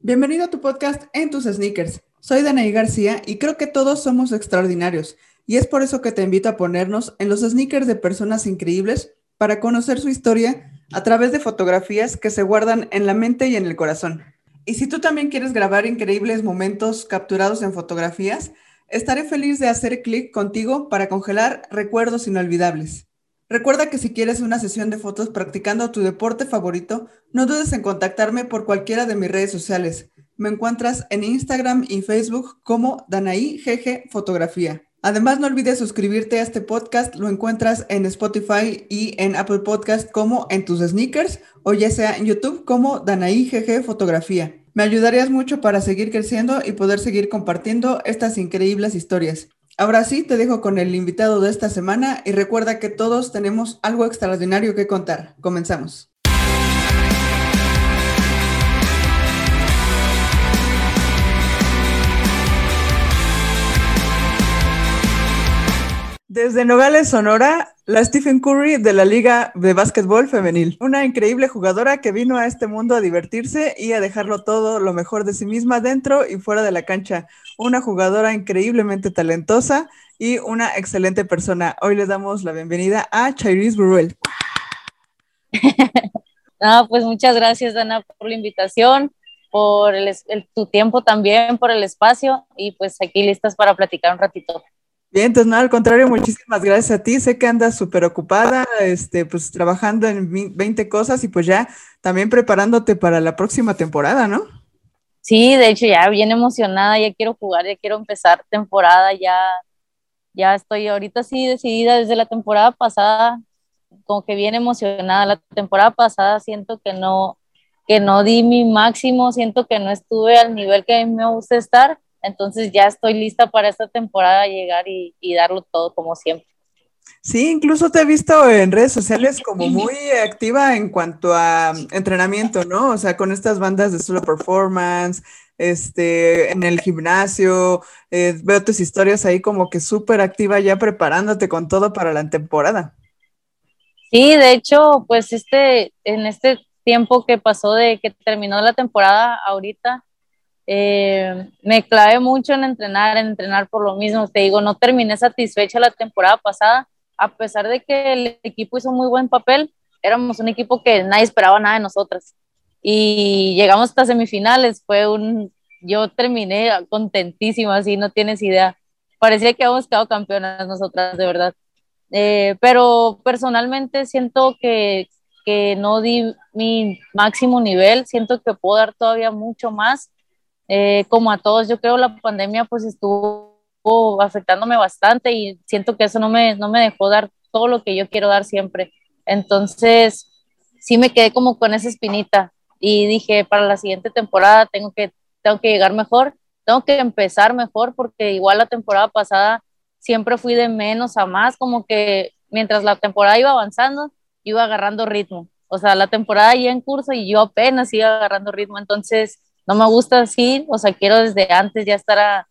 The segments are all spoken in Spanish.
Bienvenido a tu podcast En tus sneakers. Soy Danaí García y creo que todos somos extraordinarios y es por eso que te invito a ponernos en los sneakers de personas increíbles para conocer su historia a través de fotografías que se guardan en la mente y en el corazón. Y si tú también quieres grabar increíbles momentos capturados en fotografías, estaré feliz de hacer clic contigo para congelar recuerdos inolvidables. Recuerda que si quieres una sesión de fotos practicando tu deporte favorito, no dudes en contactarme por cualquiera de mis redes sociales. Me encuentras en Instagram y Facebook como Danaí Fotografía. Además, no olvides suscribirte a este podcast. Lo encuentras en Spotify y en Apple Podcast como En tus sneakers o ya sea en YouTube como Danaí Fotografía. Me ayudarías mucho para seguir creciendo y poder seguir compartiendo estas increíbles historias. Ahora sí, te dejo con el invitado de esta semana y recuerda que todos tenemos algo extraordinario que contar. Comenzamos. Desde Nogales, Sonora, la Stephen Curry de la Liga de Básquetbol Femenil. Una increíble jugadora que vino a este mundo a divertirse y a dejarlo todo lo mejor de sí misma dentro y fuera de la cancha. Una jugadora increíblemente talentosa y una excelente persona. Hoy le damos la bienvenida a Chairis Buruel. no, pues muchas gracias, Dana, por la invitación, por tu tiempo también, por el espacio y pues aquí listas para platicar un ratito. Bien, entonces no, al contrario, muchísimas gracias a ti. Sé que andas súper ocupada, este, pues trabajando en 20 cosas y pues ya también preparándote para la próxima temporada, ¿no? Sí, de hecho ya bien emocionada, ya quiero jugar, ya quiero empezar temporada, ya, ya estoy ahorita sí decidida desde la temporada pasada, como que bien emocionada. La temporada pasada siento que no, que no di mi máximo, siento que no estuve al nivel que a mí me gusta estar entonces ya estoy lista para esta temporada llegar y, darlo todo como siempre. Sí, incluso te he visto en redes sociales como muy activa en cuanto a entrenamiento, ¿no? O sea, con estas bandas de solo performance, este, en el gimnasio, eh, veo tus historias ahí como que súper activa ya preparándote con todo para la temporada. Sí, de hecho, pues este, en este tiempo que pasó de que terminó la temporada ahorita, eh, me clavé mucho en entrenar, en entrenar por lo mismo. Te digo, no terminé satisfecha la temporada pasada, a pesar de que el equipo hizo muy buen papel, éramos un equipo que nadie esperaba nada de nosotras. Y llegamos hasta semifinales, fue un, yo terminé contentísima, así no tienes idea. Parecía que habíamos quedado campeonas nosotras, de verdad. Eh, pero personalmente siento que, que no di mi máximo nivel, siento que puedo dar todavía mucho más eh, como a todos, yo creo la pandemia pues estuvo afectándome bastante y siento que eso no me, no me dejó dar todo lo que yo quiero dar siempre. Entonces, sí me quedé como con esa espinita y dije, para la siguiente temporada tengo que, tengo que llegar mejor, tengo que empezar mejor porque igual la temporada pasada siempre fui de menos a más, como que mientras la temporada iba avanzando, iba agarrando ritmo. O sea, la temporada ya en curso y yo apenas iba agarrando ritmo. Entonces, no me gusta así, o sea, quiero desde antes ya estar a,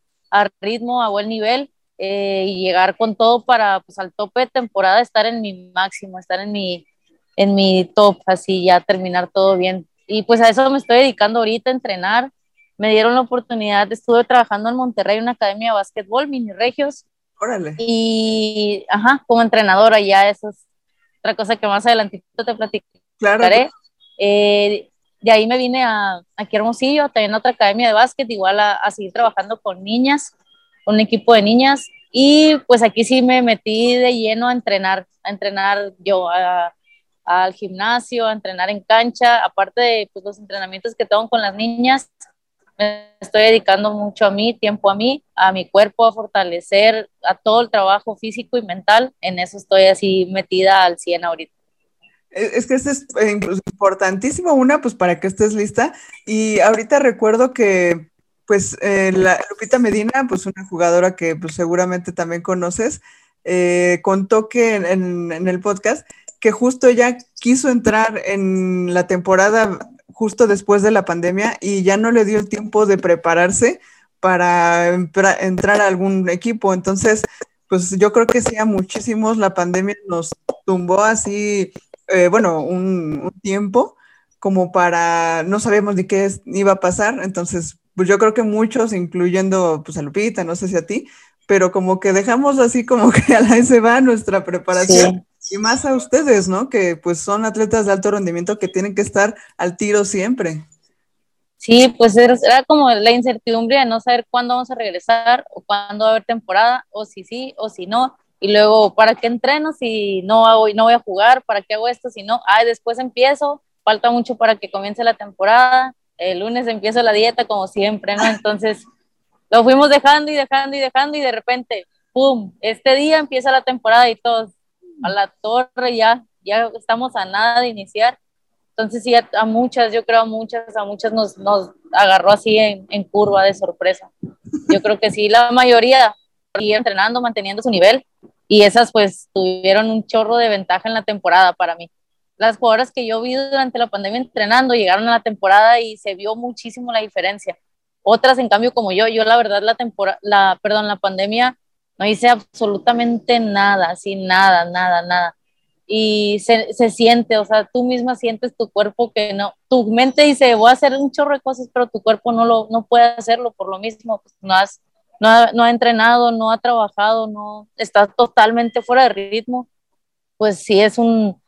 ritmo, a buen nivel eh, y llegar con todo para, pues al tope de temporada, estar en mi máximo, estar en mi, en mi top, así ya terminar todo bien. Y pues a eso me estoy dedicando ahorita, a entrenar. Me dieron la oportunidad, estuve trabajando en Monterrey, una academia de básquetbol, mini regios. Órale. Y, ajá, como entrenadora ya, eso es otra cosa que más adelantito te platicaré. Claro. Eh, de ahí me vine a, aquí a Hermosillo, también a otra academia de básquet, igual a, seguir trabajando con niñas, con un equipo de niñas. Y pues aquí sí me metí de lleno a entrenar, a entrenar yo al gimnasio, a entrenar en cancha, aparte de pues, los entrenamientos que tengo con las niñas, me estoy dedicando mucho a mí, tiempo a mí, a mi cuerpo, a fortalecer, a todo el trabajo físico y mental. En eso estoy así metida al 100 ahorita. Es que esto es eh, importantísimo, una, pues para que estés lista. Y ahorita recuerdo que, pues, eh, la, Lupita Medina, pues una jugadora que pues, seguramente también conoces, eh, contó que en, en, el podcast que justo ella quiso entrar en la temporada justo después de la pandemia y ya no le dio el tiempo de prepararse para entrar a algún equipo. Entonces, pues yo creo que sí, a muchísimos la pandemia nos tumbó así eh, bueno, un, tiempo, como para, no sabíamos ni qué iba a pasar, entonces, pues yo creo que muchos, incluyendo pues a Lupita, no sé si a ti, pero como que dejamos así como que a la se va nuestra preparación. Y más a ustedes, ¿no? Que pues son atletas de alto rendimiento que tienen que estar al tiro siempre. Sí, pues era, como la incertidumbre de no saber cuándo vamos a regresar o cuándo va a haber temporada, o si sí o si no. Y luego, ¿para qué entreno si no, hago, no voy a jugar? ¿Para qué hago esto si no? Ah, después empiezo, falta mucho para que comience la temporada. El lunes empiezo la dieta como siempre, ¿no? Entonces, lo fuimos dejando y dejando y dejando y de repente, ¡pum! Este día empieza la temporada y todos a la torre ya, ya estamos a nada de iniciar entonces sí, a, muchas, yo creo a muchas, a muchas nos, nos agarró así en, en, curva de sorpresa. Yo creo que sí, la mayoría seguía entrenando, manteniendo su nivel y esas pues tuvieron un chorro de ventaja en la temporada para mí. Las jugadoras que yo vi durante la pandemia entrenando llegaron a la temporada y se vio muchísimo la diferencia. Otras, en cambio, como yo, yo la verdad la temporada, la, perdón, la pandemia no hice absolutamente nada, así nada, nada, nada y se, se, siente, o sea, tú misma sientes tu cuerpo que no, tu mente dice, voy a hacer un chorro de cosas, pero tu cuerpo no, lo, no puede hacerlo por lo mismo, pues no, has, no, ha, no ha entrenado, no ha trabajado, no está totalmente fuera de ritmo, pues sí es un,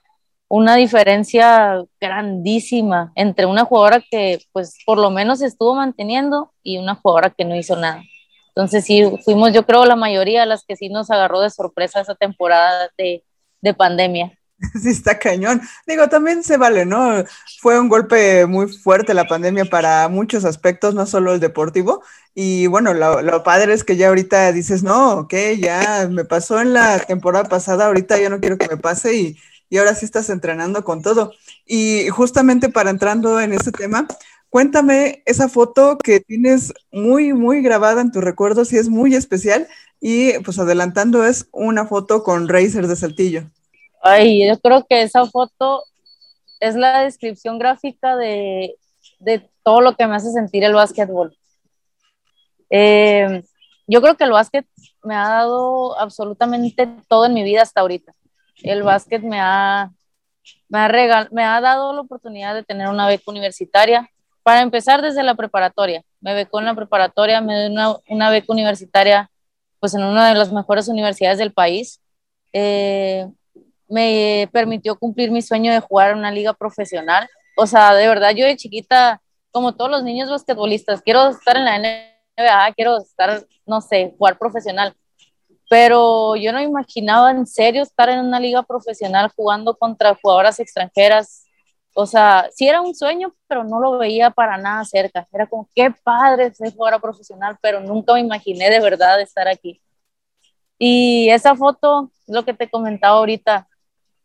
una diferencia grandísima entre una jugadora que pues por lo menos estuvo manteniendo y una jugadora que no hizo nada. Entonces sí, fuimos yo creo la mayoría de las que sí nos agarró de sorpresa esa temporada de, de pandemia. Sí, está cañón. Digo, también se vale, ¿no? Fue un golpe muy fuerte la pandemia para muchos aspectos, no solo el deportivo. Y bueno, lo, padre es que ya ahorita dices, no, ok, ya me pasó en la temporada pasada, ahorita ya no quiero que me pase y, y ahora sí estás entrenando con todo. Y justamente para entrando en ese tema, cuéntame esa foto que tienes muy, muy grabada en tus recuerdos y es muy especial y pues adelantando es una foto con Racer de Saltillo. Ay, yo creo que esa foto es la descripción gráfica de, de todo lo que me hace sentir el básquetbol. Eh, yo creo que el básquet me ha dado absolutamente todo en mi vida hasta ahorita. El básquet me ha, me ha, regal, me ha dado la oportunidad de tener una beca universitaria. Para empezar desde la preparatoria, me becó en la preparatoria, me dio una, una beca universitaria pues en una de las mejores universidades del país. Eh, me permitió cumplir mi sueño de jugar en una liga profesional. O sea, de verdad, yo de chiquita, como todos los niños basquetbolistas, quiero estar en la NBA, quiero estar, no sé, jugar profesional. Pero yo no imaginaba en serio estar en una liga profesional jugando contra jugadoras extranjeras, o sea, sí era un sueño, pero no lo veía para nada cerca. Era como, qué padre ser jugadora profesional, pero nunca me imaginé de verdad estar aquí. Y esa foto, lo que te comentaba ahorita,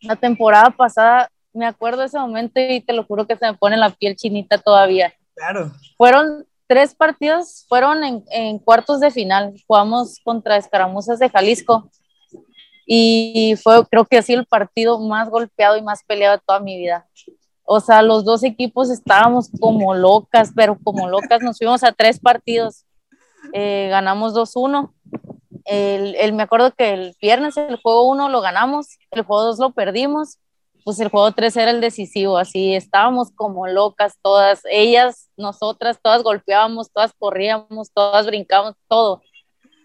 la temporada pasada, me acuerdo de ese momento y te lo juro que se me pone la piel chinita todavía. Claro. Fueron tres partidos, fueron en, en cuartos de final. Jugamos contra Escaramuzas de Jalisco y fue creo que así el partido más golpeado y más peleado de toda mi vida. O sea, los dos equipos estábamos como locas, pero como locas nos fuimos a tres partidos. Eh, ganamos 2-1. El, el, me acuerdo que el viernes el juego 1 lo ganamos, el juego 2 lo perdimos, pues el juego 3 era el decisivo, así estábamos como locas todas, ellas, nosotras, todas golpeábamos, todas corríamos, todas brincábamos, todo.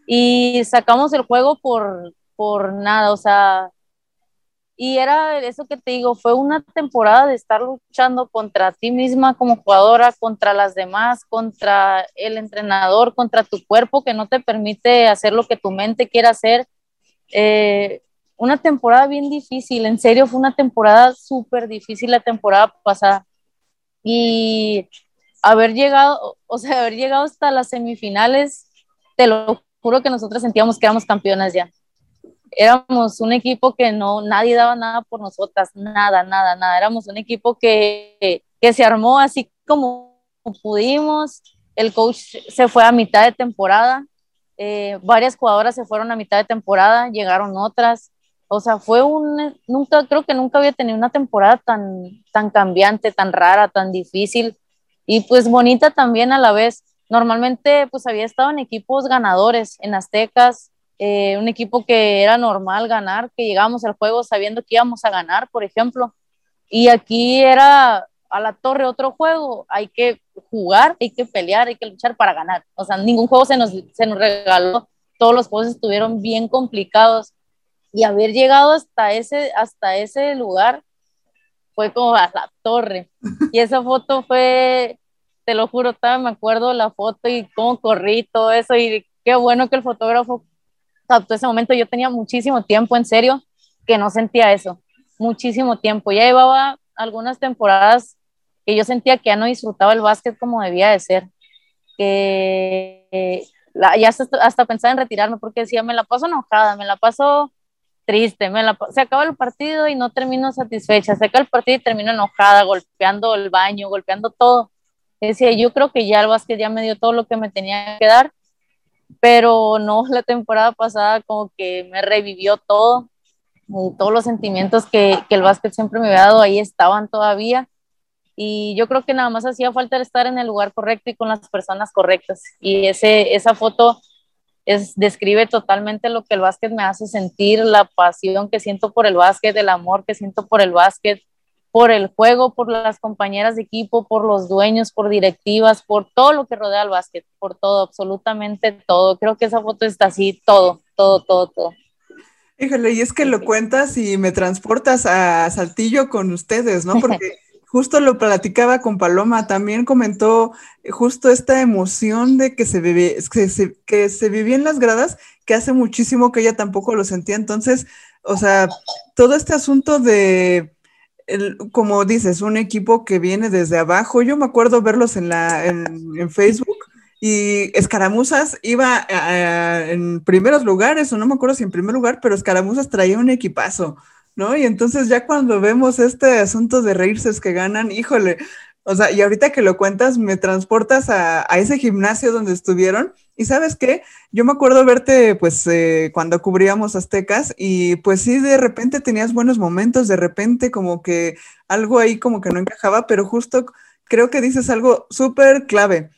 Y sacamos el juego por, por nada, o sea, y era eso que te digo, fue una temporada de estar luchando contra ti misma como jugadora, contra las demás, contra el entrenador, contra tu cuerpo que no te permite hacer lo que tu mente quiere hacer. Eh, una temporada bien difícil, en serio, fue una temporada súper difícil la temporada pasada. Y haber llegado, o sea, haber llegado hasta las semifinales, te lo juro que nosotros sentíamos que éramos campeonas ya éramos un equipo que no, nadie daba nada por nosotras, nada, nada, nada. Éramos un equipo que, que se armó así como pudimos. El coach se fue a mitad de temporada. Eh, varias jugadoras se fueron a mitad de temporada, llegaron otras. O sea, fue un, nunca, creo que nunca había tenido una temporada tan, tan cambiante, tan rara, tan difícil y pues bonita también a la vez. Normalmente pues había estado en equipos ganadores, en Aztecas, eh, un equipo que era normal ganar, que llegábamos al juego sabiendo que íbamos a ganar, por ejemplo. Y aquí era a la torre otro juego, hay que jugar, hay que pelear, hay que luchar para ganar. O sea, ningún juego se nos, se nos regaló, todos los juegos estuvieron bien complicados y haber llegado hasta ese, hasta ese lugar fue como a la torre. Y esa foto fue, te lo juro, me acuerdo la foto y cómo corrí todo eso y qué bueno que el fotógrafo captó ese momento. Yo tenía muchísimo tiempo, en serio, que no sentía eso, muchísimo tiempo. Ya llevaba algunas temporadas que yo sentía que ya no disfrutaba el básquet como debía de ser, que ya hasta, hasta pensaba en retirarme porque decía, me la paso enojada, me la paso triste, me la, se acaba el partido y no termino satisfecha, se acaba el partido y termino enojada, golpeando el baño, golpeando todo. Decía, yo creo que ya el básquet ya me dio todo lo que me tenía que dar, pero no, la temporada pasada como que me revivió todo, todos los sentimientos que, que el básquet siempre me había dado, ahí estaban todavía y yo creo que nada más hacía falta estar en el lugar correcto y con las personas correctas. Y ese, esa foto es, describe totalmente lo que el básquet me hace sentir, la pasión que siento por el básquet, el amor que siento por el básquet, por el juego, por las compañeras de equipo, por los dueños, por directivas, por todo lo que rodea al básquet, por todo, absolutamente todo. Creo que esa foto está así, todo, todo, todo, todo. Híjole, y es que lo cuentas y me transportas a Saltillo con ustedes, ¿no? Porque justo lo platicaba con Paloma, también comentó justo esta emoción de que se, vive, que se, que se vivía en las gradas, que hace muchísimo que ella tampoco lo sentía. Entonces, o sea, todo este asunto de, como dices, un equipo que viene desde abajo, yo me acuerdo verlos en, la, en, Facebook. Y Escaramuzas iba en primeros lugares, o no me acuerdo si en primer lugar, pero Escaramuzas traía un equipazo. ¿no? Y entonces ya cuando vemos este asunto de reírse es que ganan, híjole, o sea, y ahorita que lo cuentas, me transportas a, ese gimnasio donde estuvieron. Y sabes qué, yo me acuerdo verte pues eh, cuando cubríamos aztecas y pues sí, de repente tenías buenos momentos, de repente como que algo ahí como que no encajaba, pero justo creo que dices algo súper clave.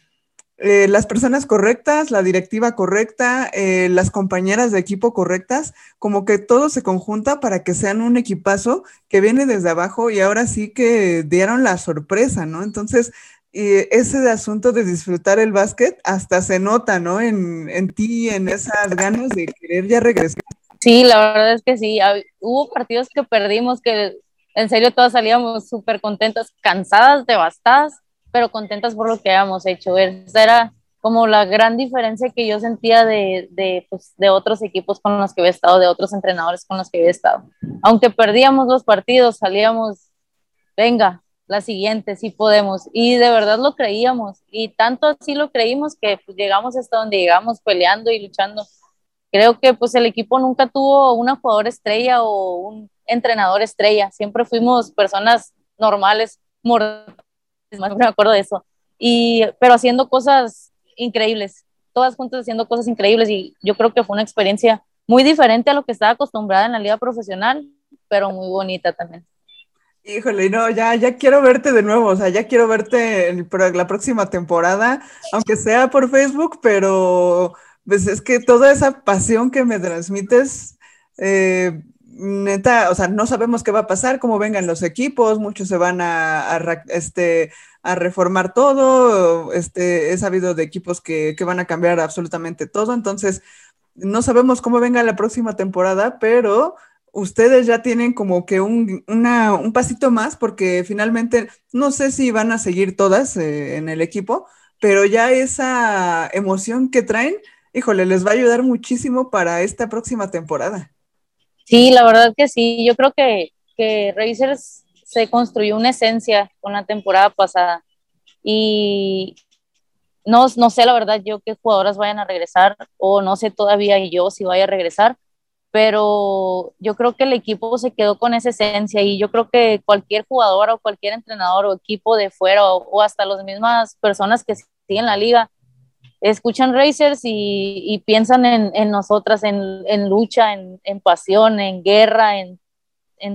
Eh, las personas correctas, la directiva correcta, eh, las compañeras de equipo correctas, como que todo se conjunta para que sean un equipazo que viene desde abajo y ahora sí que dieron la sorpresa, ¿no? Entonces, ese asunto de disfrutar el básquet hasta se nota, ¿no? En, en ti, en esas ganas de querer ya regresar. Sí, la verdad es que sí. Hubo partidos que perdimos que en serio todas salíamos súper contentas, cansadas, devastadas pero contentas por lo que habíamos hecho. Esa era como la gran diferencia que yo sentía de, de, pues, de otros equipos con los que había estado, de otros entrenadores con los que había estado. Aunque perdíamos los partidos, salíamos, venga, la siguiente, sí podemos. Y de verdad lo creíamos. Y tanto así lo creímos que pues, llegamos hasta donde llegamos peleando y luchando. Creo que pues el equipo nunca tuvo una jugadora estrella o un entrenador estrella. Siempre fuimos personas normales, mortales me acuerdo de eso. Y, pero haciendo cosas increíbles, todas juntas haciendo cosas increíbles y yo creo que fue una experiencia muy diferente a lo que estaba acostumbrada en la liga profesional, pero muy bonita también. Híjole, no, ya, ya quiero verte de nuevo, o sea, ya quiero verte en la próxima temporada, aunque sea por Facebook, pero pues es que toda esa pasión que me transmites, eh, neta, o sea, no sabemos qué va a pasar, cómo vengan los equipos, muchos se van a, este, a reformar todo, este, he sabido de equipos que, van a cambiar absolutamente todo, entonces no sabemos cómo venga la próxima temporada, pero ustedes ya tienen como que un, un pasito más porque finalmente no sé si van a seguir todas eh, en el equipo, pero ya esa emoción que traen, híjole, les va a ayudar muchísimo para esta próxima temporada. Sí, la verdad que sí. Yo creo que, que Racers se construyó una esencia con la temporada pasada. Y no, no sé la verdad yo qué jugadoras vayan a regresar o no sé todavía yo si vaya a regresar, pero yo creo que el equipo se quedó con esa esencia y yo creo que cualquier jugador o cualquier entrenador o equipo de fuera o, o hasta las mismas personas que siguen la liga escuchan Racers y, piensan en, nosotras, en, lucha, en, pasión, en guerra, en,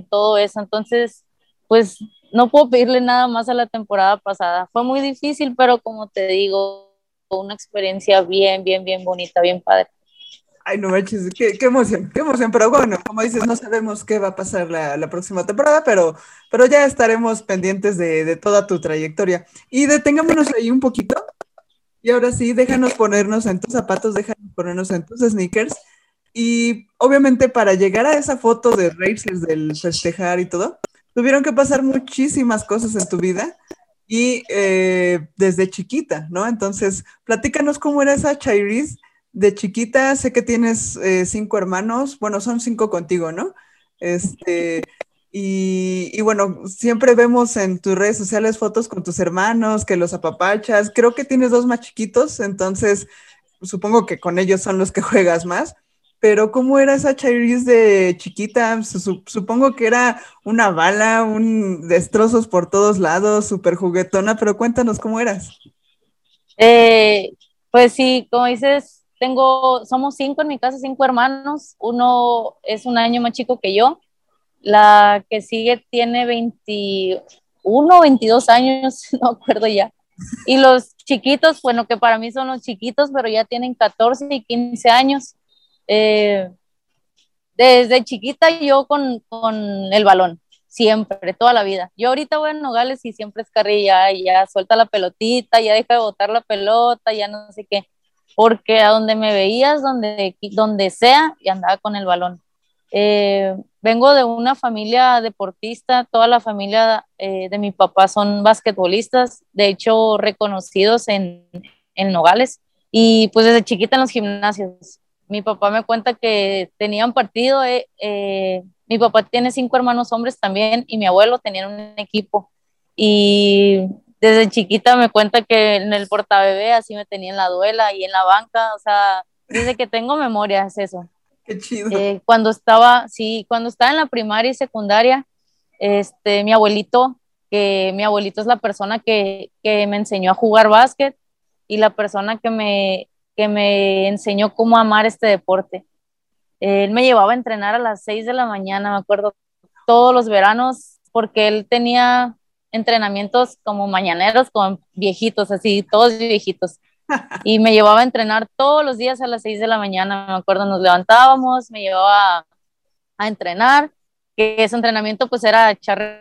todo eso. Entonces, pues no puedo pedirle nada más a la temporada pasada. Fue muy difícil, pero como te digo, una experiencia bien, bien, bien bonita, bien padre. Ay, no manches, qué, qué, emoción, qué emoción. Pero bueno, como dices, no sabemos qué va a pasar la, la próxima temporada, pero, pero ya estaremos pendientes de, de, toda tu trayectoria. Y detengámonos ahí un poquito. Y ahora sí, déjanos ponernos en tus zapatos, déjanos ponernos en tus sneakers. Y obviamente para llegar a esa foto de Racers, del festejar y todo, tuvieron que pasar muchísimas cosas en tu vida y eh, desde chiquita, ¿no? Entonces, platícanos cómo era esa Chairis de chiquita, sé que tienes eh, cinco hermanos, bueno, son cinco contigo, ¿no? Este, y, bueno, siempre vemos en tus redes sociales fotos con tus hermanos, que los apapachas, creo que tienes dos más chiquitos, entonces supongo que con ellos son los que juegas más. Pero ¿cómo era esa Chairis de chiquita? Supongo que era una bala, un destrozos por todos lados, súper juguetona, pero cuéntanos cómo eras. Eh, pues sí, como dices, tengo, somos cinco en mi casa, cinco hermanos. Uno es un año más chico que yo. La que sigue tiene 21, 22 años, no acuerdo ya. Y los chiquitos, bueno, que para mí son los chiquitos, pero ya tienen 14 y 15 años. Eh, desde chiquita yo con, con, el balón, siempre, toda la vida. Yo ahorita voy a Nogales y siempre es carrilla, ya suelta la pelotita, ya deja de botar la pelota, ya no sé qué porque a donde me veías, donde, donde sea, y andaba con el balón. Eh, vengo de una familia deportista, toda la familia eh, de mi papá son basquetbolistas, de hecho reconocidos en, en Nogales, y pues desde chiquita en los gimnasios. Mi papá me cuenta que tenían partido, eh, mi papá tiene cinco hermanos hombres también, y mi abuelo tenía un equipo, y desde chiquita me cuenta que en el portabebé así me tenía en la duela y en la banca, o sea, desde que tengo memoria es eso. Qué chido. Eh, cuando estaba, sí, cuando estaba en la primaria y secundaria, este, mi abuelito, que mi abuelito es la persona que, que me enseñó a jugar básquet y la persona que me, que me enseñó cómo amar este deporte. Él me llevaba a entrenar a las 6 de la mañana, me acuerdo, todos los veranos, porque él tenía entrenamientos como mañaneros con viejitos, así, todos viejitos. Y me llevaba a entrenar todos los días a las 6 de la mañana, me acuerdo, nos levantábamos, me llevaba a, entrenar, que ese entrenamiento pues era echar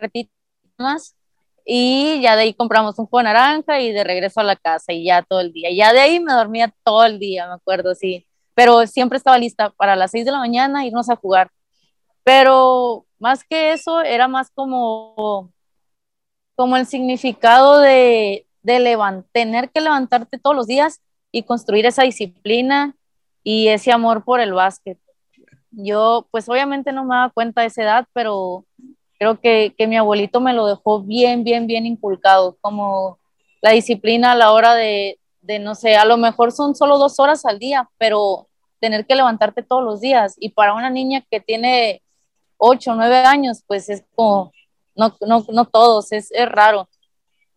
más y ya de ahí compramos un jugo de naranja y de regreso a la casa y ya todo el día. Ya de ahí me dormía todo el día, me acuerdo, sí. Pero siempre estaba lista para las 6 de la mañana irnos a jugar. Pero más que eso, era más como como el significado de, de tener que levantarte todos los días y construir esa disciplina y ese amor por el básquet. Yo, pues obviamente no me daba cuenta de esa edad, pero creo que, que mi abuelito me lo dejó bien, bien, bien inculcado, como la disciplina a la hora de, de, no sé, a lo mejor son solo dos horas al día, pero tener que levantarte todos los días. Y para una niña que tiene ocho, nueve años, pues es como, no, no, no todos, es, es raro.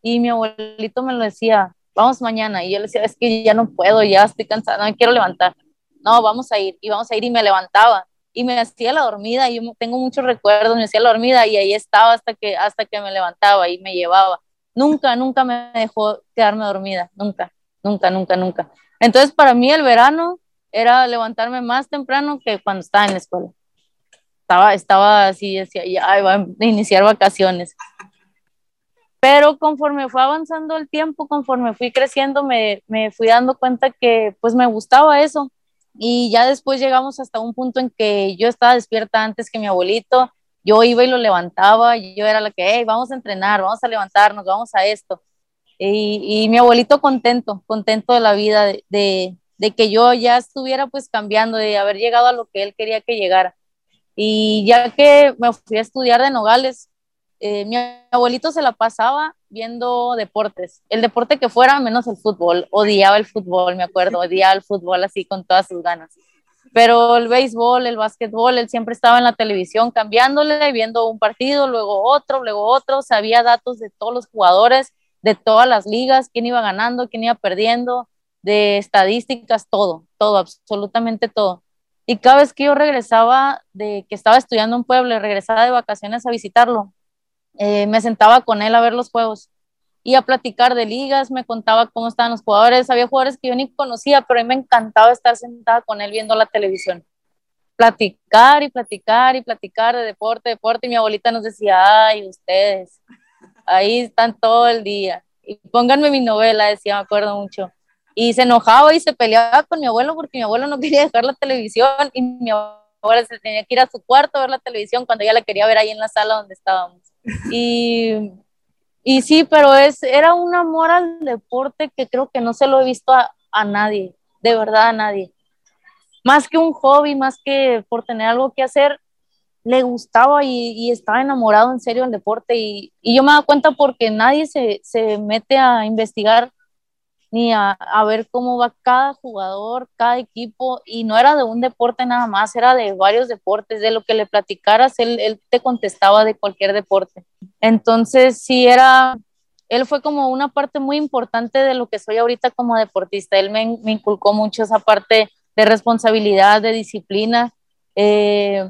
Y mi abuelito me lo decía, vamos mañana. Y yo le decía, es que ya no puedo, ya estoy cansada, no me quiero levantar. No, vamos a ir, y vamos a ir, y me levantaba. Y me hacía la dormida, y yo tengo muchos recuerdos, me hacía la dormida, y ahí estaba hasta que, hasta que me levantaba y me llevaba. Nunca, nunca me dejó quedarme dormida, nunca, nunca, nunca, nunca. Entonces, para mí el verano era levantarme más temprano que cuando estaba en la escuela estaba, estaba así, decía, ya iba a iniciar vacaciones. Pero conforme fue avanzando el tiempo, conforme fui creciendo, me, me fui dando cuenta que pues me gustaba eso. Y ya después llegamos hasta un punto en que yo estaba despierta antes que mi abuelito, yo iba y lo levantaba, yo era la que, hey, vamos a entrenar, vamos a levantarnos, vamos a esto. Y, y mi abuelito contento, contento de la vida, de, de, de, que yo ya estuviera pues cambiando, de haber llegado a lo que él quería que llegara. Y ya que me fui a estudiar de Nogales, eh, mi abuelito se la pasaba viendo deportes, el deporte que fuera menos el fútbol, odiaba el fútbol, me acuerdo, odiaba el fútbol así con todas sus ganas. Pero el béisbol, el básquetbol, él siempre estaba en la televisión cambiándole, viendo un partido, luego otro, luego otro, sabía datos de todos los jugadores, de todas las ligas, quién iba ganando, quién iba perdiendo, de estadísticas, todo, todo, absolutamente todo. Y cada vez que yo regresaba de que estaba estudiando en Puebla, regresaba de vacaciones a visitarlo, eh, me sentaba con él a ver los juegos. y a platicar de ligas, me contaba cómo estaban los jugadores, había jugadores que yo ni conocía, pero a mí me encantaba estar sentada con él viendo la televisión. Platicar y platicar y platicar de deporte, deporte, y mi abuelita nos decía, ay, ustedes, ahí están todo el día. Y pónganme mi novela, decía, me acuerdo mucho. Y se enojaba y se peleaba con mi abuelo porque mi abuelo no quería dejar la televisión y mi abuelo se tenía que ir a su cuarto a ver la televisión cuando ella la quería ver ahí en la sala donde estábamos. Y, y sí, pero es, era un amor al deporte que creo que no se lo he visto a, a nadie, de verdad a nadie. Más que un hobby, más que por tener algo que hacer, le gustaba y, estaba enamorado en serio del deporte y, yo me da cuenta porque nadie se, mete a investigar ni a, ver cómo va cada jugador, cada equipo, y no era de un deporte nada más, era de varios deportes, de lo que le platicaras, él, él te contestaba de cualquier deporte. Entonces, sí, era, él fue como una parte muy importante de lo que soy ahorita como deportista, él me, inculcó mucho esa parte de responsabilidad, de disciplina. Eh,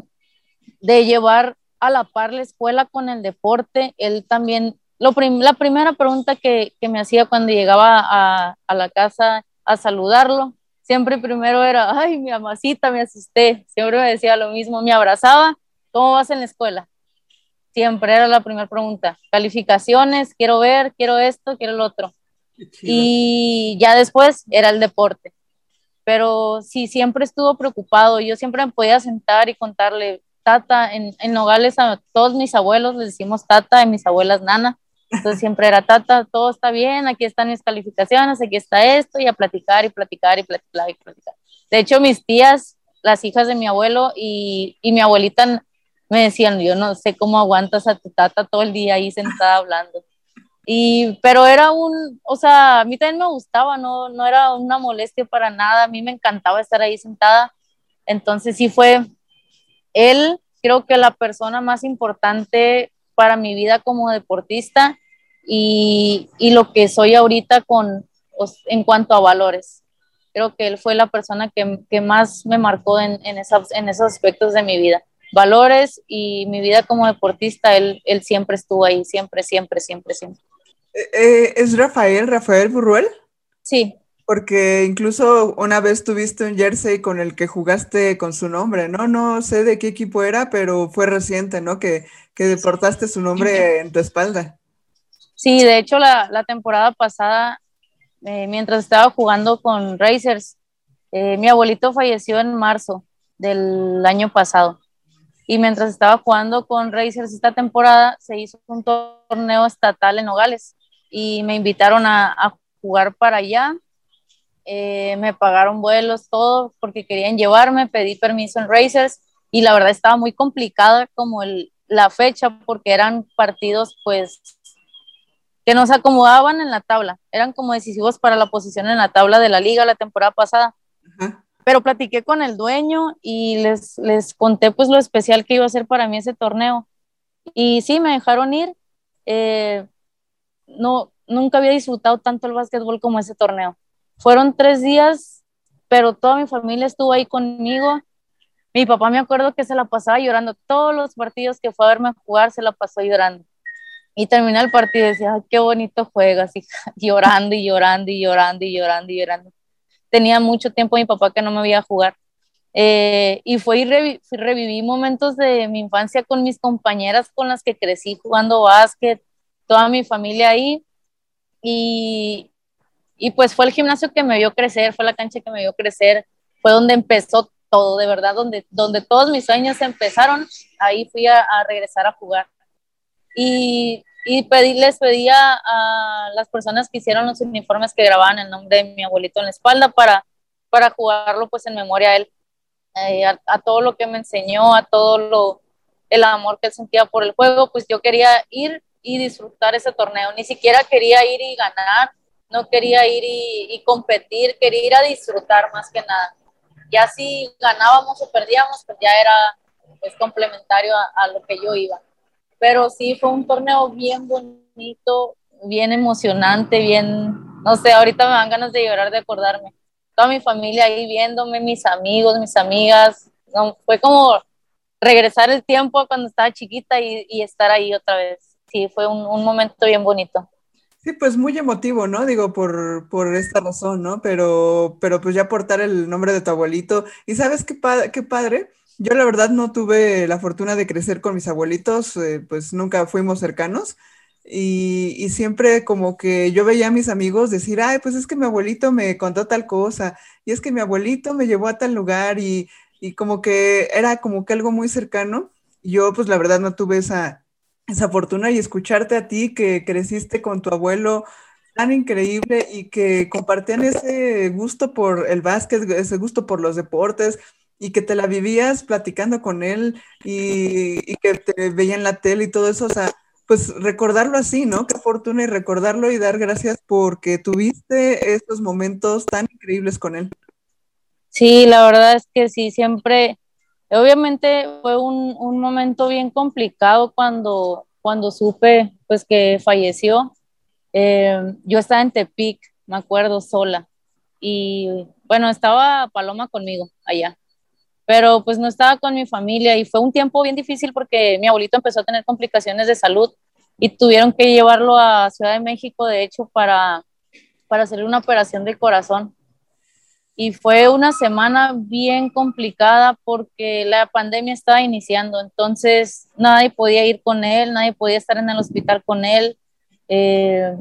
de llevar a la par la escuela con el deporte. Él también, lo la primera pregunta que, que, me hacía cuando llegaba a, a, la casa a saludarlo, siempre primero era, ay, mi amasita, me asusté. Siempre me decía lo mismo, me abrazaba, ¿cómo vas en la escuela? Siempre era la primera pregunta. Calificaciones, quiero ver, quiero esto, quiero el otro. Y ya después era el deporte. Pero sí, siempre estuvo preocupado. Yo siempre me podía sentar y contarle, tata, en, en Nogales a todos mis abuelos les decimos tata, y mis abuelas nana, entonces siempre era tata, todo está bien, aquí están mis calificaciones, aquí está esto, y a platicar y platicar y platicar y platicar. De hecho, mis tías, las hijas de mi abuelo y, y mi abuelita me decían, yo no sé cómo aguantas a tu tata todo el día ahí sentada hablando. Y, pero era un, o sea, a mí también me gustaba, no, no era una molestia para nada, a mí me encantaba estar ahí sentada. Entonces sí fue, él creo que la persona más importante para mi vida como deportista y, y lo que soy ahorita con, en cuanto a valores. Creo que él fue la persona que, que más me marcó en, en, esas, en esos aspectos de mi vida. Valores y mi vida como deportista, él, él siempre estuvo ahí, siempre, siempre, siempre, siempre. Eh, eh, ¿Es Rafael, Rafael Burruel? Sí, porque incluso una vez tuviste un jersey con el que jugaste con su nombre, ¿no? No sé de qué equipo era, pero fue reciente, ¿no? Que, que deportaste su nombre en tu espalda. Sí, de hecho la, la temporada pasada, eh, mientras estaba jugando con Racers, eh, mi abuelito falleció en marzo del año pasado. Y mientras estaba jugando con Racers esta temporada, se hizo un torneo estatal en Nogales y me invitaron a, a jugar para allá eh, me pagaron vuelos, todo, porque querían llevarme, pedí permiso en Racers y la verdad estaba muy complicada como el, la fecha porque eran partidos pues que nos acomodaban en la tabla, eran como decisivos para la posición en la tabla de la liga la temporada pasada. Pero platiqué con el dueño y les, les conté pues lo especial que iba a ser para mí ese torneo. Y sí, me dejaron ir. Eh, no, nunca había disfrutado tanto el básquetbol como ese torneo. Fueron tres días, pero toda mi familia estuvo ahí conmigo. Mi papá me acuerdo que se la pasaba llorando. Todos los partidos que fue a verme jugar se la pasó llorando. Y terminé el partido y decía, qué bonito juegas, así llorando y llorando y llorando y llorando y llorando. Tenía mucho tiempo mi papá que no me veía jugar. Eh, y fue y reviví momentos de mi infancia con mis compañeras con las que crecí jugando básquet, toda mi familia ahí. Y, y pues fue el gimnasio que me vio crecer, fue la cancha que me vio crecer, fue donde empezó todo, de verdad, donde, donde todos mis sueños empezaron, ahí fui a, regresar a jugar. Y, y pedí, les pedía a las personas que hicieron los uniformes que grababan el nombre de mi abuelito en la espalda para, para jugarlo pues en memoria a él, eh, a, a, todo lo que me enseñó, a todo lo, el amor que él sentía por el juego, pues yo quería ir y disfrutar ese torneo, ni siquiera quería ir y ganar, no quería ir y, competir, quería ir a disfrutar más que nada. Ya si ganábamos o perdíamos, pues ya era pues, complementario a, lo que yo iba. Pero sí fue un torneo bien bonito, bien emocionante, bien, no sé, ahorita me dan ganas de llorar de acordarme. Toda mi familia ahí viéndome, mis amigos, mis amigas, no, fue como regresar el tiempo cuando estaba chiquita y, estar ahí otra vez. Sí, fue un momento bien bonito. Sí, pues muy emotivo, ¿no? Digo, por, por esta razón, ¿no? Pero, pero pues ya portar el nombre de tu abuelito. Y sabes qué, qué padre. Yo la verdad no tuve la fortuna de crecer con mis abuelitos, eh, pues nunca fuimos cercanos. Y, y, siempre como que yo veía a mis amigos decir, ay, pues es que mi abuelito me contó tal cosa, y es que mi abuelito me llevó a tal lugar, y, y como que era como que algo muy cercano. Yo pues la verdad no tuve esa, esa fortuna y escucharte a ti que creciste con tu abuelo tan increíble y que compartían ese gusto por el básquet, ese gusto por los deportes y que te la vivías platicando con él y, que te veía en la tele y todo eso, o sea, pues recordarlo así, ¿no? Qué fortuna y recordarlo y dar gracias porque tuviste estos momentos tan increíbles con él. Sí, la verdad es que sí, siempre, obviamente fue un, momento bien complicado cuando, cuando supe pues que falleció. Eh, yo estaba en Tepic, me acuerdo, sola. Y bueno, estaba Paloma conmigo allá, pero pues no estaba con mi familia y fue un tiempo bien difícil porque mi abuelito empezó a tener complicaciones de salud y tuvieron que llevarlo a Ciudad de México, de hecho, para, para hacerle una operación de corazón y fue una semana bien complicada porque la pandemia estaba iniciando, entonces nadie podía ir con él, nadie podía estar en el hospital con él. Eh,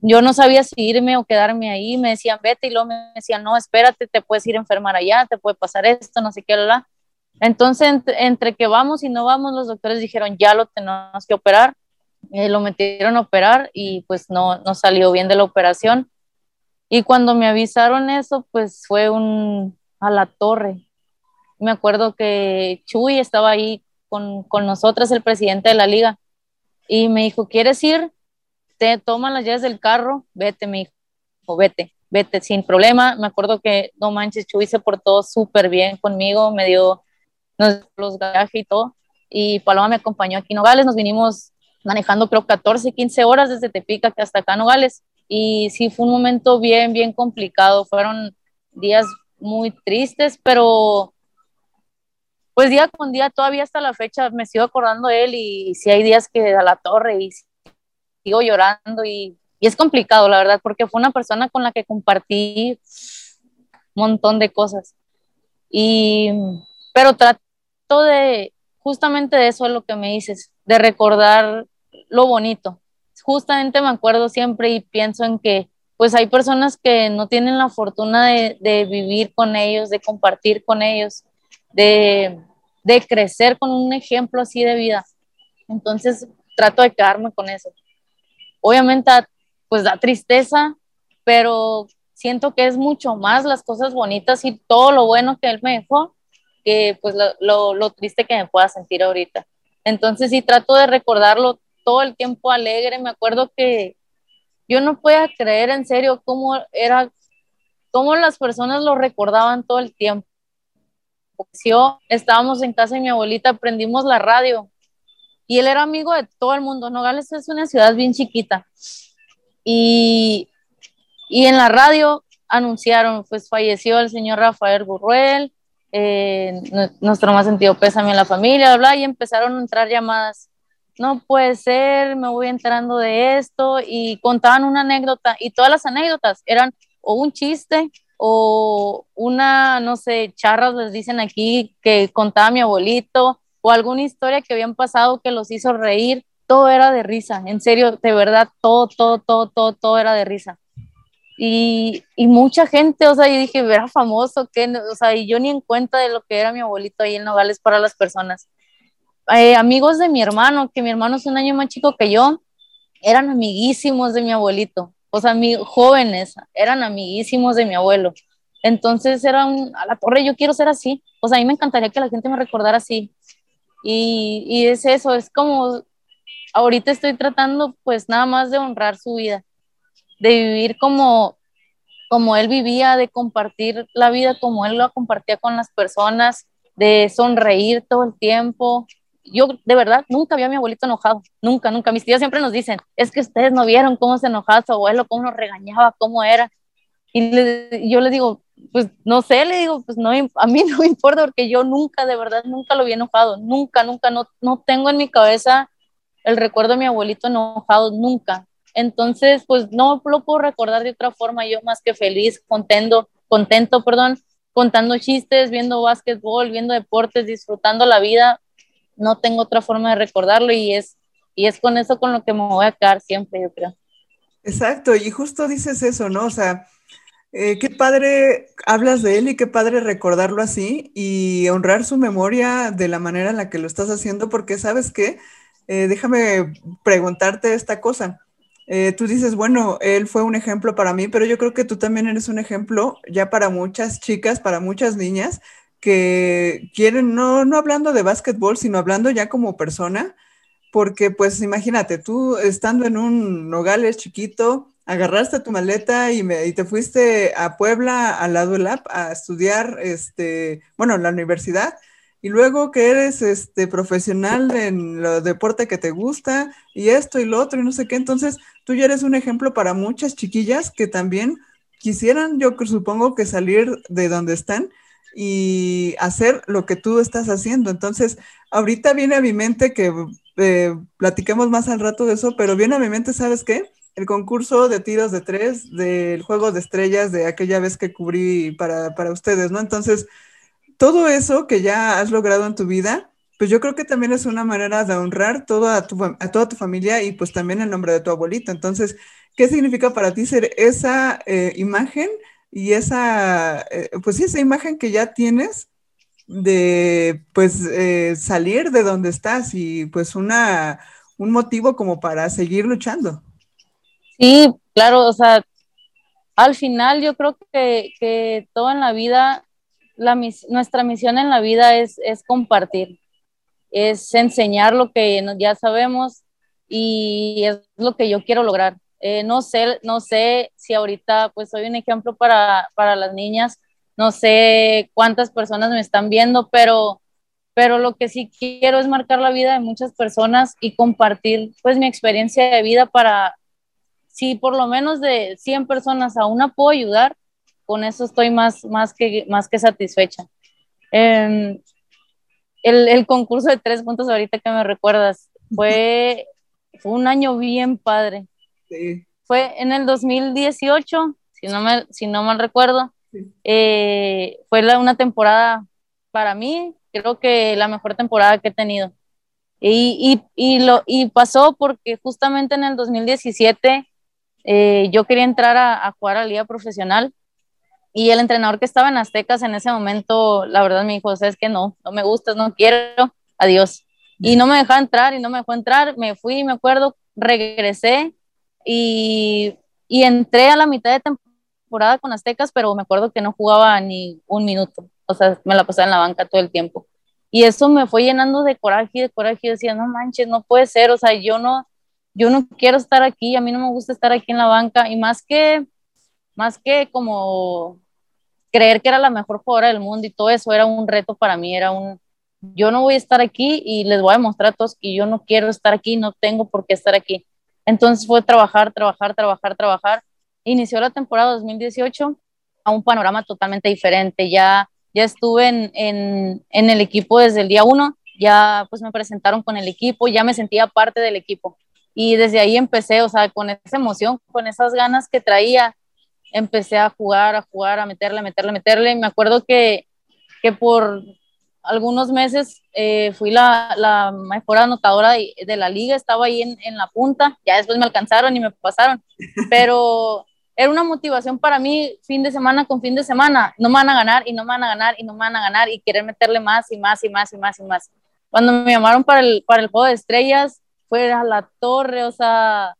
yo no sabía si irme o quedarme ahí, me decían vete y luego me decían no, espérate, te puedes ir a enfermar allá, te puede pasar esto, no sé qué, la. Entonces, entre, que vamos y no vamos, los doctores dijeron ya lo tenemos que operar, eh, lo metieron a operar y pues no, no salió bien de la operación y cuando me avisaron eso, pues fue un a la torre. Me acuerdo que Chuy estaba ahí con, con nosotras, el presidente de la liga, y me dijo, ¿quieres ir? Te toman las llaves del carro, vete, me dijo, vete, vete, sin problema. Me acuerdo que, no manches, Chuy se portó súper bien conmigo, me dio los viajes y todo, y Paloma me acompañó aquí en Nogales, nos vinimos manejando creo 14, 15 horas desde Tepica hasta acá Nogales, y sí fue un momento bien, bien complicado. Fueron días muy tristes, pero pues día con día, todavía hasta la fecha, me sigo acordando de él y, si hay días que a la torre y sigo llorando y, es complicado, la verdad, porque fue una persona con la que compartí un montón de cosas. Y, pero trato de, justamente de eso es lo que me dices, de recordar lo bonito, justamente me acuerdo siempre y pienso en que pues hay personas que no tienen la fortuna de, vivir con ellos, de compartir con ellos, de, de, crecer con un ejemplo así de vida. Entonces trato de quedarme con eso. Obviamente pues da tristeza, pero siento que es mucho más las cosas bonitas y todo lo bueno que él me dejó que pues lo, lo, lo triste que me pueda sentir ahorita. Entonces sí trato de recordarlo todo el tiempo alegre. Me acuerdo que yo no podía creer en serio cómo era, cómo las personas lo recordaban todo el tiempo. Yo estábamos en casa de mi abuelita, prendimos la radio y él era amigo de todo el mundo. Nogales es una ciudad bien chiquita y, y en la radio anunciaron, pues falleció el señor Rafael Burruel, eh, nuestro más sentido pésame en la familia, bla, y empezaron a entrar llamadas no puede ser, me voy enterando de esto y contaban una anécdota y todas las anécdotas eran o un chiste o una, no sé, charras les dicen aquí que contaba mi abuelito o alguna historia que habían pasado que los hizo reír, todo era de risa, en serio, de verdad, todo, todo, todo, todo, todo era de risa. Y, y mucha gente, o sea, yo dije, era famoso, que, o sea, y yo ni en cuenta de lo que era mi abuelito ahí en Nogales para las personas. Eh, amigos de mi hermano, que mi hermano es un año más chico que yo, eran amiguísimos de mi abuelito, o sea, jóvenes, eran amiguísimos de mi abuelo. Entonces eran, a la torre, yo quiero ser así. O sea, a mí me encantaría que la gente me recordara así. Y, y es eso, es como, ahorita estoy tratando pues nada más de honrar su vida, de vivir como, como él vivía, de compartir la vida como él lo compartía con las personas, de sonreír todo el tiempo, yo de verdad nunca vi a mi abuelito enojado, nunca, nunca. Mis tíos siempre nos dicen, es que ustedes no vieron cómo se enojaba su abuelo, cómo nos regañaba, cómo era. Y yo le digo, pues no sé, le digo, pues no, a mí no me importa porque yo nunca, de verdad, nunca lo vi enojado, nunca, nunca, no, no tengo en mi cabeza el recuerdo de mi abuelito enojado, nunca. Entonces, pues no lo puedo recordar de otra forma, yo más que feliz, contento, contento, perdón, contando chistes, viendo básquetbol, viendo deportes, disfrutando la vida. No tengo otra forma de recordarlo y es, y es con eso con lo que me voy a quedar siempre, yo creo. Exacto, y justo dices eso, ¿no? O sea, eh, qué padre hablas de él y qué padre recordarlo así y honrar su memoria de la manera en la que lo estás haciendo, porque sabes qué, eh, déjame preguntarte esta cosa. Eh, tú dices, bueno, él fue un ejemplo para mí, pero yo creo que tú también eres un ejemplo ya para muchas chicas, para muchas niñas que quieren, no, no hablando de básquetbol, sino hablando ya como persona, porque pues imagínate, tú estando en un Nogales chiquito, agarraste tu maleta y, me, y te fuiste a Puebla, al lado del app, a estudiar, este, bueno, la universidad, y luego que eres este, profesional en lo deporte que te gusta y esto y lo otro y no sé qué, entonces tú ya eres un ejemplo para muchas chiquillas que también quisieran, yo supongo que salir de donde están y hacer lo que tú estás haciendo. Entonces, ahorita viene a mi mente que eh, platiquemos más al rato de eso, pero viene a mi mente, ¿sabes qué? El concurso de tiros de tres del juego de estrellas de aquella vez que cubrí para, para ustedes, ¿no? Entonces, todo eso que ya has logrado en tu vida, pues yo creo que también es una manera de honrar toda tu, a toda tu familia y pues también el nombre de tu abuelita. Entonces, ¿qué significa para ti ser esa eh, imagen y esa, eh, pues sí, esa imagen que ya tienes de pues eh, salir de donde estás y pues una, un motivo como para seguir luchando? Sí, claro, o sea, al final yo creo que, que todo en la vida nuestra misión en la vida es, es compartir, es enseñar lo que ya sabemos y es lo que yo quiero lograr. Eh, no, sé, no sé si ahorita pues soy un ejemplo para, para las niñas, no sé cuántas personas me están viendo, pero, pero lo que sí quiero es marcar la vida de muchas personas y compartir pues mi experiencia de vida para, si por lo menos de 100 personas a una puedo ayudar, con eso estoy más, más, que, más que satisfecha. Em, el, el, concurso de tres puntos ahorita que me recuerdas, fue, fue un año bien padre. Sí. Fue en el 2018, si no, me, si no mal recuerdo. Eh, fue la, una temporada para mí, creo que la mejor temporada que he tenido. Y, y, y, lo, y pasó porque justamente en el 2017 eh, yo quería entrar a, a, jugar a liga profesional y el entrenador que estaba en Aztecas en ese momento, la verdad me dijo, sabes que no, no me gustas, no quiero, adiós. Y no me dejó entrar y no me dejó entrar, me fui, me acuerdo, regresé y, entré a la mitad de temporada con Aztecas, pero me acuerdo que no jugaba ni un minuto, o sea, me la pasaba en la banca todo el tiempo. Y eso me fue llenando de coraje y de coraje. y decía, no manches, no puede ser, o sea, yo no, yo no quiero estar aquí, a mí no me gusta estar aquí en la banca. Y más que más que como creer que era la mejor jugadora del mundo y todo eso era un reto para mí, era un, yo no voy a estar aquí y les voy a demostrar a todos que yo no quiero estar aquí, no tengo por qué estar aquí. Entonces fue trabajar, trabajar, trabajar, trabajar. Inició la temporada 2018 a un panorama totalmente diferente. Ya, ya estuve en, en, el equipo desde el día uno, ya pues me presentaron con el equipo, ya me sentía parte del equipo. Y desde ahí empecé, o sea, con esa emoción, con esas ganas que traía empecé a jugar, a jugar, a meterle, meterle, meterle. Me acuerdo que, que por algunos meses eh, fui la, la, mejor anotadora de, de, la liga, estaba ahí en, en, la punta, ya después me alcanzaron y me pasaron, pero era una motivación para mí fin de semana con fin de semana, no me van a ganar y no me van a ganar y no me van a ganar y querer meterle más y más y más y más y más. Cuando me llamaron para el, para el juego de estrellas, fue a la torre, o sea,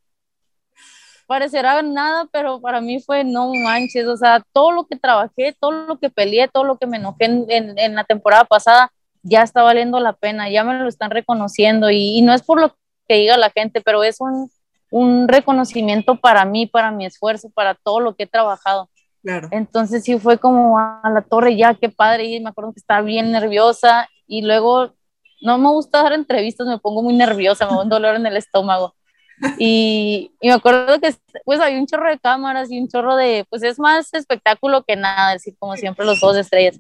parecerá nada, pero para mí fue no manches, o sea, todo lo que trabajé, todo lo que peleé, todo lo que me enojé en, en, la temporada pasada, ya está valiendo la pena, ya me lo están reconociendo y, y no es por lo que diga la gente, pero es un, un, reconocimiento para mí, para mi esfuerzo, para todo lo que he trabajado. Claro. Entonces sí fue como a la torre, ya qué padre, y me acuerdo que estaba bien nerviosa y luego no me gusta dar entrevistas, me pongo muy nerviosa, me da un dolor en el estómago. Y, y, me acuerdo que pues hay un chorro de cámaras y un chorro de, pues es más espectáculo que nada, decir como siempre los dos estrellas.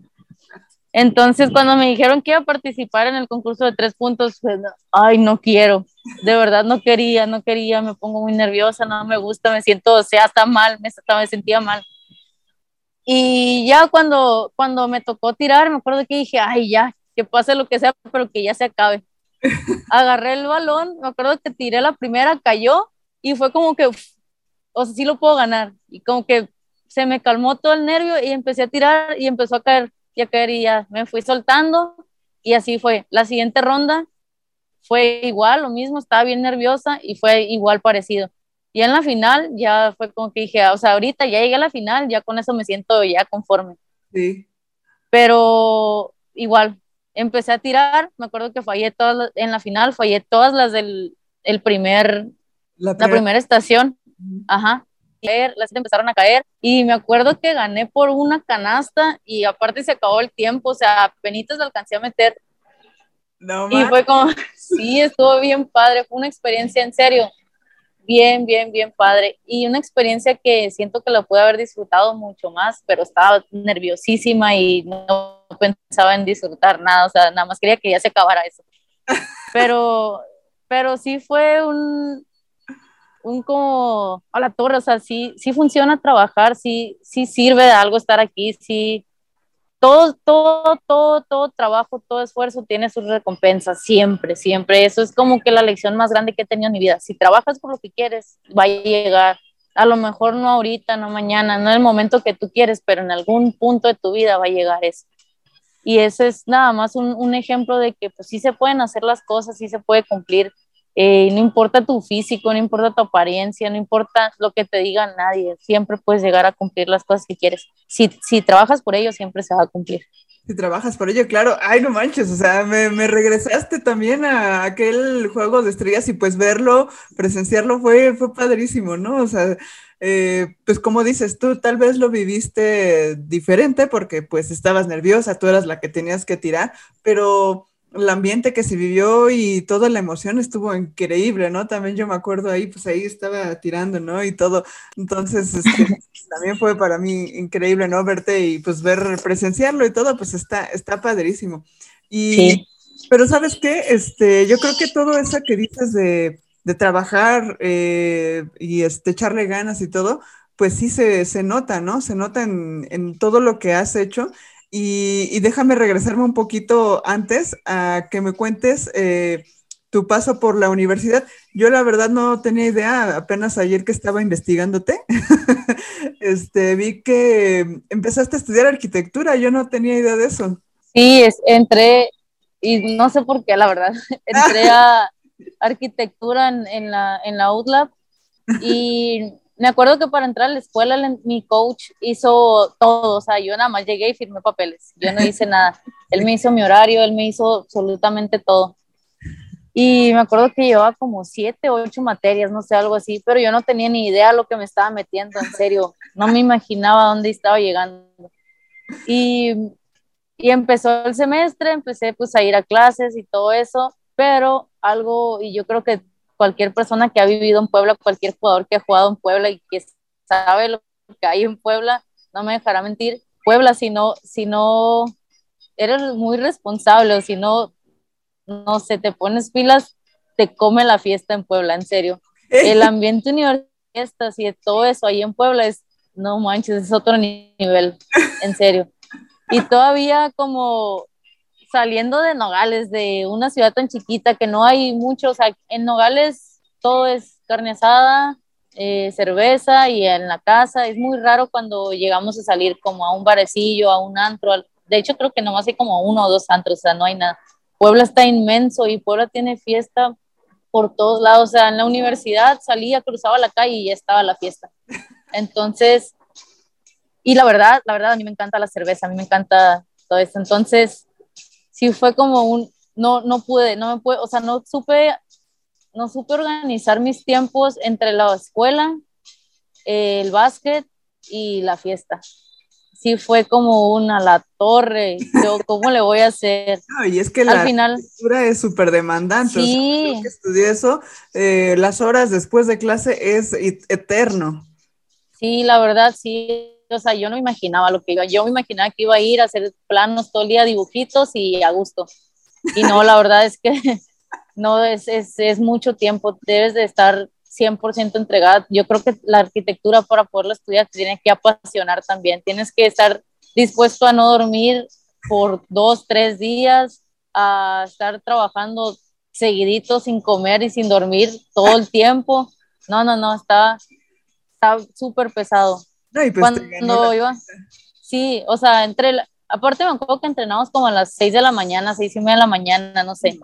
Entonces, cuando me dijeron que iba a participar en el concurso de tres puntos, pues, ay, no quiero, de verdad no quería, no quería, me pongo muy nerviosa, no me gusta, me siento, o sea, está mal, me, me sentía mal. Y ya cuando, cuando me tocó tirar, me acuerdo que dije, ay, ya, que pase lo que sea, pero que ya se acabe. Agarré el balón, me acuerdo que tiré la primera, cayó y fue como que, o sea, sí lo puedo ganar. Y como que se me calmó todo el nervio y empecé a tirar y empezó a caer y a caer y ya me fui soltando y así fue. La siguiente ronda fue igual, lo mismo, estaba bien nerviosa y fue igual parecido. Y en la final ya fue como que dije, o sea, ahorita ya llegué a la final, ya con eso me siento ya conforme. Sí. Pero igual, empecé a tirar, me acuerdo que fallé todas, en la final fallé todas las del el primer, la, primera estación, ajá, las empezaron a caer y me acuerdo que gané por una canasta y aparte se acabó el tiempo, o sea, apenas alcancé a meter. No, y fue como, sí, estuvo bien padre, fue una experiencia en serio, bien, bien, bien padre. Y una experiencia que siento que la pude haber disfrutado mucho más, pero estaba nerviosísima y no pensaba en disfrutar nada, o sea, nada más quería que ya se acabara eso. Pero, pero sí fue un, un como a la torre, o sea, sí, sí funciona trabajar, sí, sí sirve de algo estar aquí, sí, todo, todo, todo, todo trabajo, todo esfuerzo tiene sus recompensas, siempre, siempre. Eso es como que la lección más grande que he tenido en mi vida. Si trabajas por lo que quieres, va a llegar. A lo mejor no ahorita, no mañana, no en el momento que tú quieres, pero en algún punto de tu vida va a llegar eso. Y ese es nada más un, un ejemplo de que pues sí se pueden hacer las cosas, sí se puede cumplir eh, no importa tu físico, no importa tu apariencia, no importa lo que te diga nadie, siempre puedes llegar a cumplir las cosas que quieres. Si, si trabajas por ello, siempre se va a cumplir. Si trabajas por ello, claro. Ay, no manches, o sea, me, me, regresaste también a aquel juego de estrellas y pues verlo, presenciarlo fue, fue padrísimo, ¿no? O sea, eh, pues como dices tú, tal vez lo viviste diferente porque pues estabas nerviosa, tú eras la que tenías que tirar, pero el ambiente que se vivió y toda la emoción estuvo increíble, ¿no? También yo me acuerdo ahí, pues ahí estaba tirando, ¿no? Y todo. Entonces, este, también fue para mí increíble, ¿no? Verte y pues ver, presenciarlo y todo, pues está, está padrísimo. Y, sí. pero ¿sabes qué? Este, yo creo que todo eso que dices de, de trabajar eh, y este, echarle ganas y todo, pues sí se, se nota, ¿no? Se nota en, en todo lo que has hecho y, déjame regresarme un poquito antes a que me cuentes eh, tu paso por la universidad. Yo la verdad no tenía idea, apenas ayer que estaba investigándote, este, vi que empezaste a estudiar arquitectura, yo no tenía idea de eso. Sí, es, entré, y no sé por qué, la verdad, entré a arquitectura en, en la, en la UTLAB y me acuerdo que para entrar a la escuela mi coach hizo todo, o sea, yo nada más llegué y firmé papeles, yo no hice nada. Él me hizo mi horario, él me hizo absolutamente todo. Y me acuerdo que llevaba como siete, ocho materias, no sé, algo así, pero yo no tenía ni idea lo que me estaba metiendo, en serio, no me imaginaba dónde estaba llegando. Y, y empezó el semestre, empecé pues a ir a clases y todo eso, pero algo, y yo creo que cualquier persona que ha vivido en Puebla, cualquier jugador que ha jugado en Puebla y que sabe lo que hay en Puebla, no me dejará mentir. Puebla, si no, si no eres muy responsable o si no, no sé, te pones pilas, te come la fiesta en Puebla, en serio. El ambiente universitario y todo eso ahí en Puebla es, no manches, es otro nivel, en serio. Y todavía como saliendo de Nogales, de una ciudad tan chiquita que no hay mucho, o sea, en Nogales todo es carne asada, eh, cerveza y en la casa. Es muy raro cuando llegamos a salir como a un barecillo, a un antro. De hecho, creo que nomás hay como uno o dos antros, o sea, no hay nada. Puebla está inmenso y Puebla tiene fiesta por todos lados. O sea, en la universidad salía, cruzaba la calle y ya estaba la fiesta. Entonces, y la verdad, la verdad, a mí me encanta la cerveza, a mí me encanta todo esto. Entonces, sí fue como un, no, no pude, no me pude, o sea, no supe, no supe organizar mis tiempos entre la escuela, el básquet y la fiesta. Sí fue como una la torre, yo cómo le voy a hacer. y es que la final es súper demandante. Sí. O que estudié eso, eh, las horas después de clase es eterno. Sí, la verdad, sí, o sea, yo no imaginaba lo que iba, yo me imaginaba que iba a ir a hacer planos todo el día, dibujitos y a gusto. Y no, la verdad es que no, es, es, es mucho tiempo, debes de estar 100% entregada. Yo creo que la arquitectura para poderla estudiar te tiene que apasionar también, tienes que estar dispuesto a no dormir por dos, tres días, a estar trabajando seguidito sin comer y sin dormir todo el tiempo. No, no, no, está súper pesado. Pues Cuando iba, sí, o sea, entre, aparte me acuerdo que entrenamos como a las 6 de la mañana, seis y media de la mañana, no sé.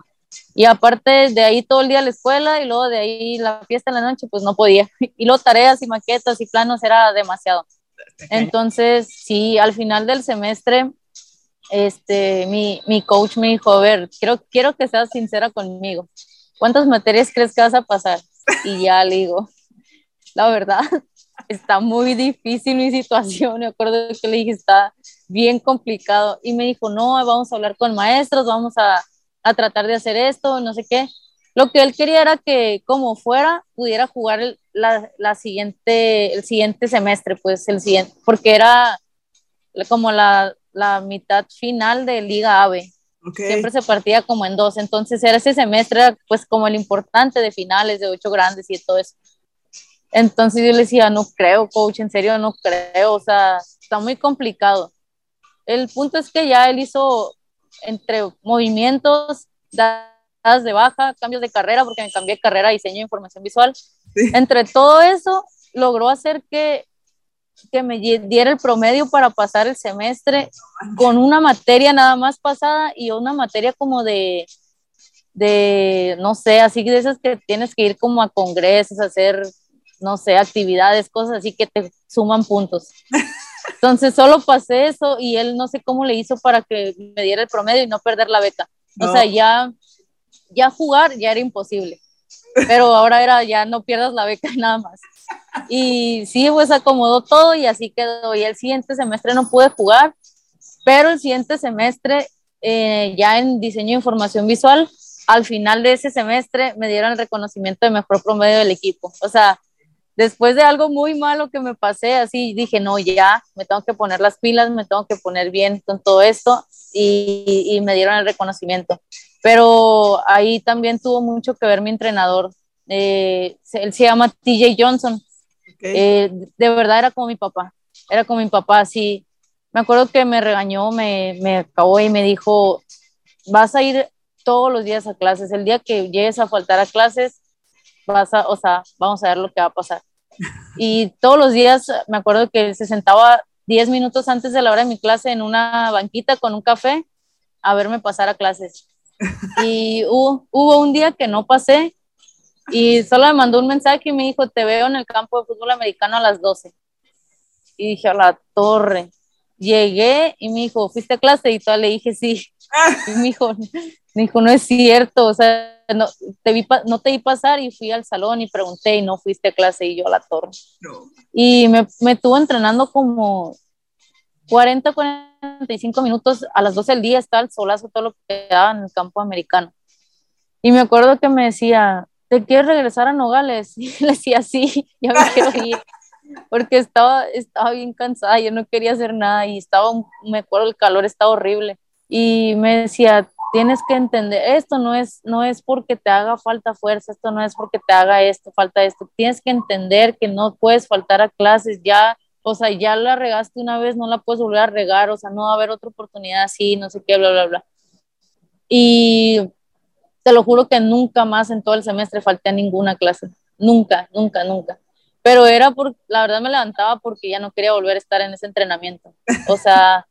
Y aparte de ahí todo el día la escuela y luego de ahí la fiesta en la noche, pues no podía. Y luego tareas y maquetas y planos era demasiado. Entonces, sí, al final del semestre, este, mi, mi coach me dijo, a ver, quiero, quiero que seas sincera conmigo. ¿Cuántas materias crees que vas a pasar? Y ya le digo, la verdad, está muy difícil mi situación. Me acuerdo que le dije, está bien complicado. Y me dijo, no, vamos a hablar con maestros, vamos a, a tratar de hacer esto, no sé qué. Lo que él quería era que, como fuera, pudiera jugar el, la, la, siguiente, el siguiente semestre, pues el siguiente, porque era como la, la mitad final de Liga AVE. Okay. Siempre se partía como en dos, entonces era ese semestre, pues como el importante de finales, de ocho grandes y todo eso. Entonces yo le decía, no creo, coach, en serio, no creo, o sea, está muy complicado. El punto es que ya él hizo entre movimientos, dadas de baja, cambios de carrera, porque me cambié de carrera a diseño de información visual. Sí. Entre todo eso, logró hacer que, que me diera el promedio para pasar el semestre con una materia nada más pasada y una materia como de, de, no sé, así de esas que tienes que ir como a congresos, hacer no sé, actividades, cosas así que te suman puntos. Entonces solo pasé eso y él no sé cómo le hizo para que me diera el promedio y no perder la beca. No. O sea, ya, ya jugar ya era imposible, pero ahora era ya no pierdas la beca nada más. Y sí, pues acomodó todo y así quedó. Y el siguiente semestre no pude jugar, pero el siguiente semestre eh, ya en diseño de información visual, al final de ese semestre me dieron el reconocimiento de mejor promedio del equipo. O sea, después de algo muy malo que me pasé, así dije, no, ya, me tengo que poner las pilas, me tengo que poner bien con todo esto y, y me dieron el reconocimiento. Pero ahí también tuvo mucho que ver mi entrenador. Eh, él se llama TJ Johnson. Okay. Eh, de verdad era como mi papá, era como mi papá, así. Me acuerdo que me regañó, me, me acabó y me dijo, vas a ir todos los días a clases, el día que llegues a faltar a clases, vas a, o sea, vamos a ver lo que va a pasar. Y todos los días me acuerdo que se sentaba 10 minutos antes de la hora de mi clase en una banquita con un café a verme pasar a clases. Y hubo, hubo un día que no pasé y solo me mandó un mensaje y me dijo, te veo en el campo de fútbol americano a las 12. Y dije, a la torre. Llegué y me dijo, ¿fuiste a clase? Y todo le dije, sí. Y me dijo, me dijo, no es cierto, o sea, no te, vi, no te vi pasar y fui al salón y pregunté y no fuiste a clase y yo a la torre. No. Y me, me estuvo entrenando como 40, 45 minutos a las 12 del día, estaba el solazo, todo lo que daba en el campo americano. Y me acuerdo que me decía, ¿te quieres regresar a Nogales? Y le decía, sí, ya me quiero ir. Porque estaba, estaba bien cansada, yo no quería hacer nada y estaba, me acuerdo, el calor estaba horrible. Y me decía, tienes que entender, esto no es, no es porque te haga falta fuerza, esto no es porque te haga esto, falta esto, tienes que entender que no puedes faltar a clases, ya, o sea, ya la regaste una vez, no la puedes volver a regar, o sea, no va a haber otra oportunidad así, no sé qué, bla, bla, bla. Y te lo juro que nunca más en todo el semestre falté a ninguna clase, nunca, nunca, nunca. Pero era por, la verdad me levantaba porque ya no quería volver a estar en ese entrenamiento. O sea,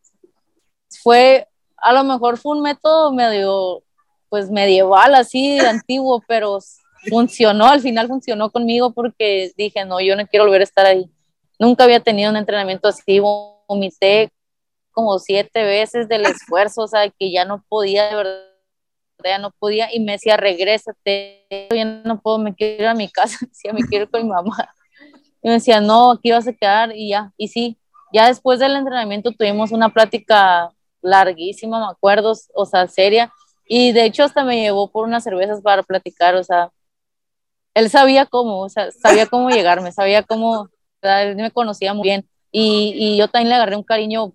fue a lo mejor fue un método medio, pues medieval, así, antiguo, pero funcionó, al final funcionó conmigo porque dije, no, yo no quiero volver a estar ahí. Nunca había tenido un entrenamiento así, vomité como siete veces del esfuerzo, o sea, que ya no podía, de verdad, ya no podía, y me decía, regrésate, ya no puedo, me quiero ir a mi casa, decía, me quiero ir con mi mamá. Y me decía, no, aquí vas a quedar, y ya, y sí, ya después del entrenamiento tuvimos una plática larguísima, me acuerdo, o sea, seria. Y de hecho hasta me llevó por unas cervezas para platicar, o sea, él sabía cómo, o sea, sabía cómo llegarme, sabía cómo, él me conocía muy bien. y, yo también le agarré un cariño.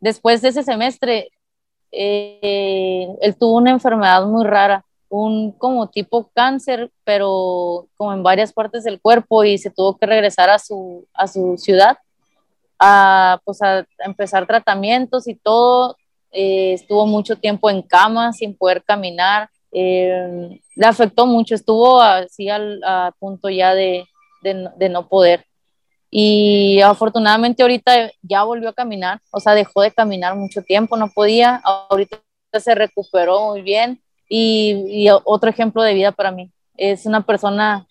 Después de ese semestre, eh, él tuvo una enfermedad muy rara, un como tipo cáncer, pero como en varias partes del cuerpo y se tuvo que regresar a su, a su ciudad a, pues a empezar tratamientos y todo. Eh, estuvo mucho tiempo en cama sin poder caminar. Eh, le afectó mucho, estuvo así al, punto ya de, de, de no poder. Y afortunadamente ahorita ya volvió a caminar, o sea, dejó de caminar mucho tiempo, no podía, ahorita se recuperó muy bien y, otro ejemplo de vida para mí. Es una persona,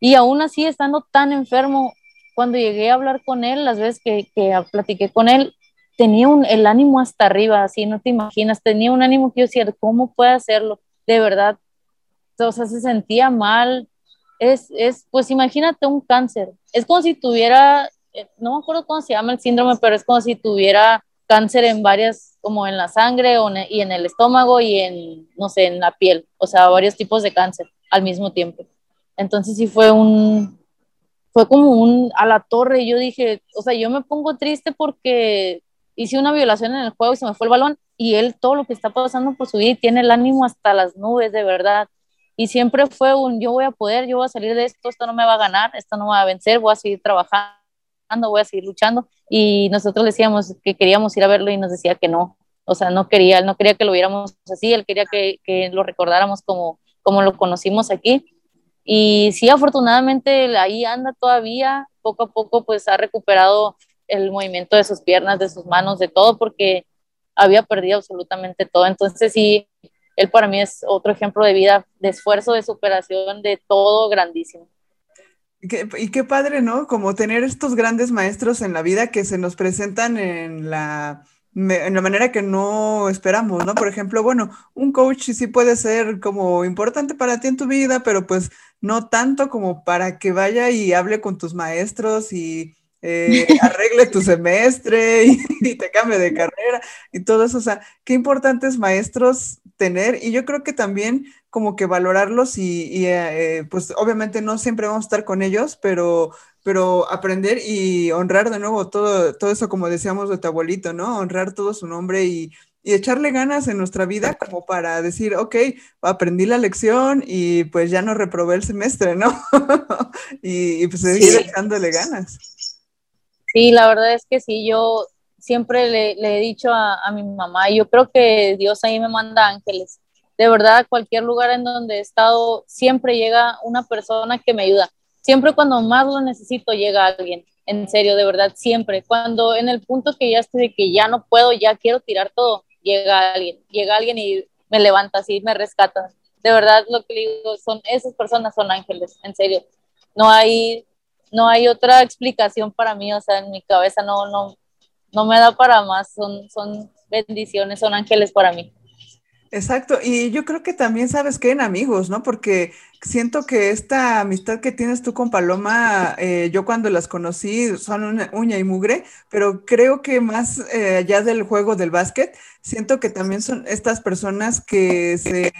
y aún así estando tan enfermo, cuando llegué a hablar con él, las veces que, que platiqué con él, tenía un, el ánimo hasta arriba, así no te imaginas, tenía un ánimo que yo decía, ¿cómo puede hacerlo? De verdad, o sea, se sentía mal, es, es, pues imagínate un cáncer. Es como si tuviera, eh, no me acuerdo cómo se llama el síndrome, pero es como si tuviera cáncer en varias, como en la sangre o y en el estómago y en, no sé, en la piel. O sea, varios tipos de cáncer al mismo tiempo. Entonces sí fue un, fue como un a la torre. Yo dije, o sea, yo me pongo triste porque hice una violación en el juego y se me fue el balón y él todo lo que está pasando por su vida y tiene el ánimo hasta las nubes, de verdad. Y siempre fue un yo voy a poder, yo voy a salir de esto, esto no me va a ganar, esto no me va a vencer, voy a seguir trabajando, voy a seguir luchando y nosotros decíamos que queríamos ir a verlo y nos decía que no, o sea, no quería, él no quería que lo viéramos así, él quería que, que lo recordáramos como, como lo conocimos aquí. Y sí, afortunadamente ahí anda todavía, poco a poco pues ha recuperado el movimiento de sus piernas, de sus manos, de todo, porque había perdido absolutamente todo. Entonces sí, él para mí es otro ejemplo de vida, de esfuerzo, de superación, de todo grandísimo. y qué padre, ¿no? Como tener estos grandes maestros en la vida que se nos presentan en la, en la manera que no esperamos, ¿no? Por ejemplo, bueno, un coach sí puede ser como importante para ti en tu vida, pero pues no tanto como para que vaya y hable con tus maestros y eh, arregle tu semestre y, te cambie de carrera y todo eso. O sea, qué importantes maestros tener y yo creo que también como que valorarlos y, eh, pues obviamente no siempre vamos a estar con ellos, pero, pero aprender y honrar de nuevo todo, todo eso como decíamos de tu abuelito, ¿no? Honrar todo su nombre y, echarle ganas en nuestra vida como para decir, ok, aprendí la lección y pues ya no reprobé el semestre, ¿no? y, pues seguir echándole ganas. Sí, la verdad es que sí, yo siempre le, he dicho a, mi mamá, yo creo que Dios ahí me manda ángeles. De verdad, cualquier lugar en donde he estado, siempre llega una persona que me ayuda. Siempre cuando más lo necesito, llega alguien. En serio, de verdad, siempre. Cuando en el punto que ya estoy que ya no puedo, ya quiero tirar todo, llega alguien. Llega alguien y me levanta así, me rescata. De verdad, lo que digo, son, esas personas son ángeles, en serio. No hay, no hay otra explicación para mí, o sea, en mi cabeza no, no, no me da para más, son, son bendiciones, son ángeles para mí. Exacto, y yo creo que también sabes que en amigos, ¿no? Porque siento que esta amistad que tienes tú con Paloma, eh, yo cuando las conocí son una uña y mugre, pero creo que más eh, allá del juego del básquet, siento que también son estas personas que, se,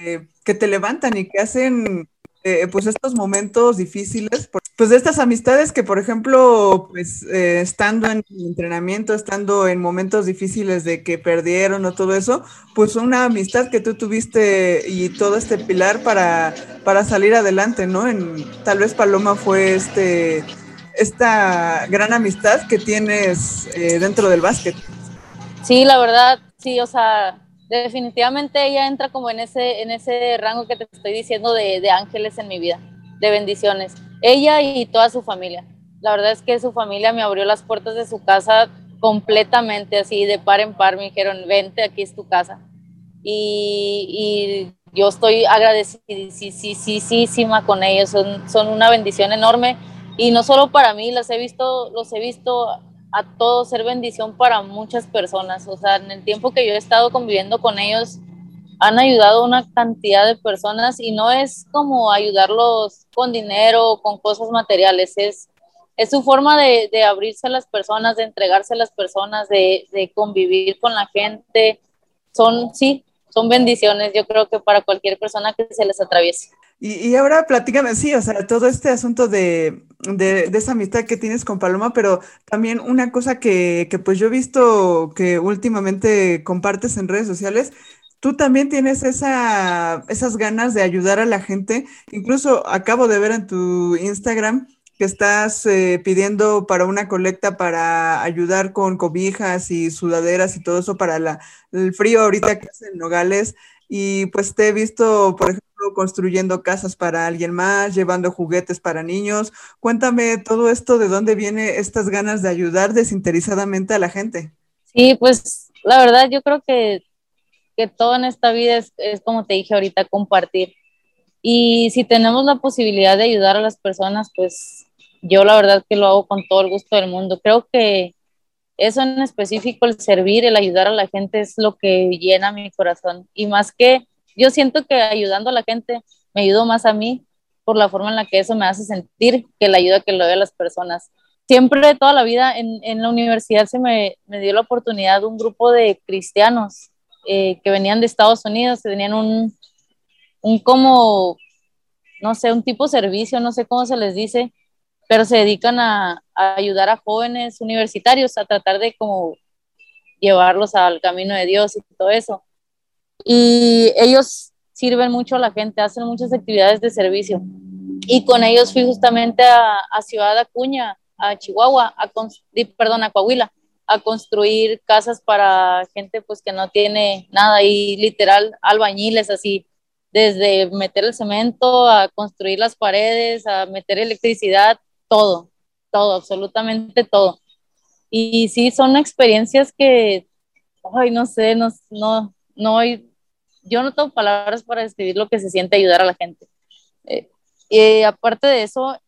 que te levantan y que hacen eh, pues estos momentos difíciles, pues de estas amistades que, por ejemplo, pues eh, estando en entrenamiento, estando en momentos difíciles de que perdieron o todo eso, pues una amistad que tú tuviste y todo este pilar para, para salir adelante, ¿no? En, tal vez Paloma fue este, esta gran amistad que tienes eh, dentro del básquet. Sí, la verdad, sí, o sea, definitivamente ella entra como en ese, en ese rango que te estoy diciendo de, de, ángeles en mi vida, de bendiciones. Ella y toda su familia. La verdad es que su familia me abrió las puertas de su casa completamente, así de par en par. Me dijeron, vente, aquí es tu casa. Y, y yo estoy agradecidísima con ellos. Son, son una bendición enorme. Y no solo para mí, los he visto, los he visto a todos ser bendición para muchas personas. O sea, en el tiempo que yo he estado conviviendo con ellos, han ayudado a una cantidad de personas y no es como ayudarlos con dinero o con cosas materiales, es, es su forma de, de, abrirse a las personas, de entregarse a las personas, de, de convivir con la gente. Son, sí, son bendiciones, yo creo que para cualquier persona que se les atraviese. Y, ahora platícame, sí, o sea, todo este asunto de, esa amistad que tienes con Paloma, pero también una cosa que, pues yo he visto que últimamente compartes en redes sociales, tú también tienes esa, esas ganas de ayudar a la gente. Incluso acabo de ver en tu Instagram que estás eh, pidiendo para una colecta para ayudar con cobijas y sudaderas y todo eso para la, el frío ahorita que hace en Nogales. Y pues te he visto, por ejemplo, construyendo casas para alguien más, llevando juguetes para niños. Cuéntame todo esto, ¿de dónde viene estas ganas de ayudar desinteresadamente a la gente? Sí, pues la verdad yo creo que, que todo en esta vida es, como te dije ahorita, compartir. Y si tenemos la posibilidad de ayudar a las personas, pues yo la verdad que lo hago con todo el gusto del mundo. Creo que eso en específico, el servir, el ayudar a la gente es lo que llena mi corazón. Y más que yo siento que ayudando a la gente me ayudo más a mí por la forma en la que eso me hace sentir que la ayuda que le doy a las personas. Siempre, toda la vida, en, en la universidad se me, me, dio la oportunidad de un grupo de cristianos eh, que venían de Estados Unidos, que tenían un, un como, no sé, un tipo de servicio, no sé cómo se les dice, pero se dedican a, a ayudar a jóvenes universitarios a tratar de como llevarlos al camino de Dios y todo eso y ellos sirven mucho a la gente, hacen muchas actividades de servicio. Y con ellos fui justamente a, a Ciudad Acuña, a Chihuahua, a perdón, a Coahuila, a construir casas para gente pues que no tiene nada y literal albañiles así, desde meter el cemento, a construir las paredes, a meter electricidad, todo, todo, absolutamente todo. Y sí, son experiencias que, ay, no sé, no, no, no, yo no tengo palabras para describir lo que se siente ayudar a la gente. Eh, y aparte de eso,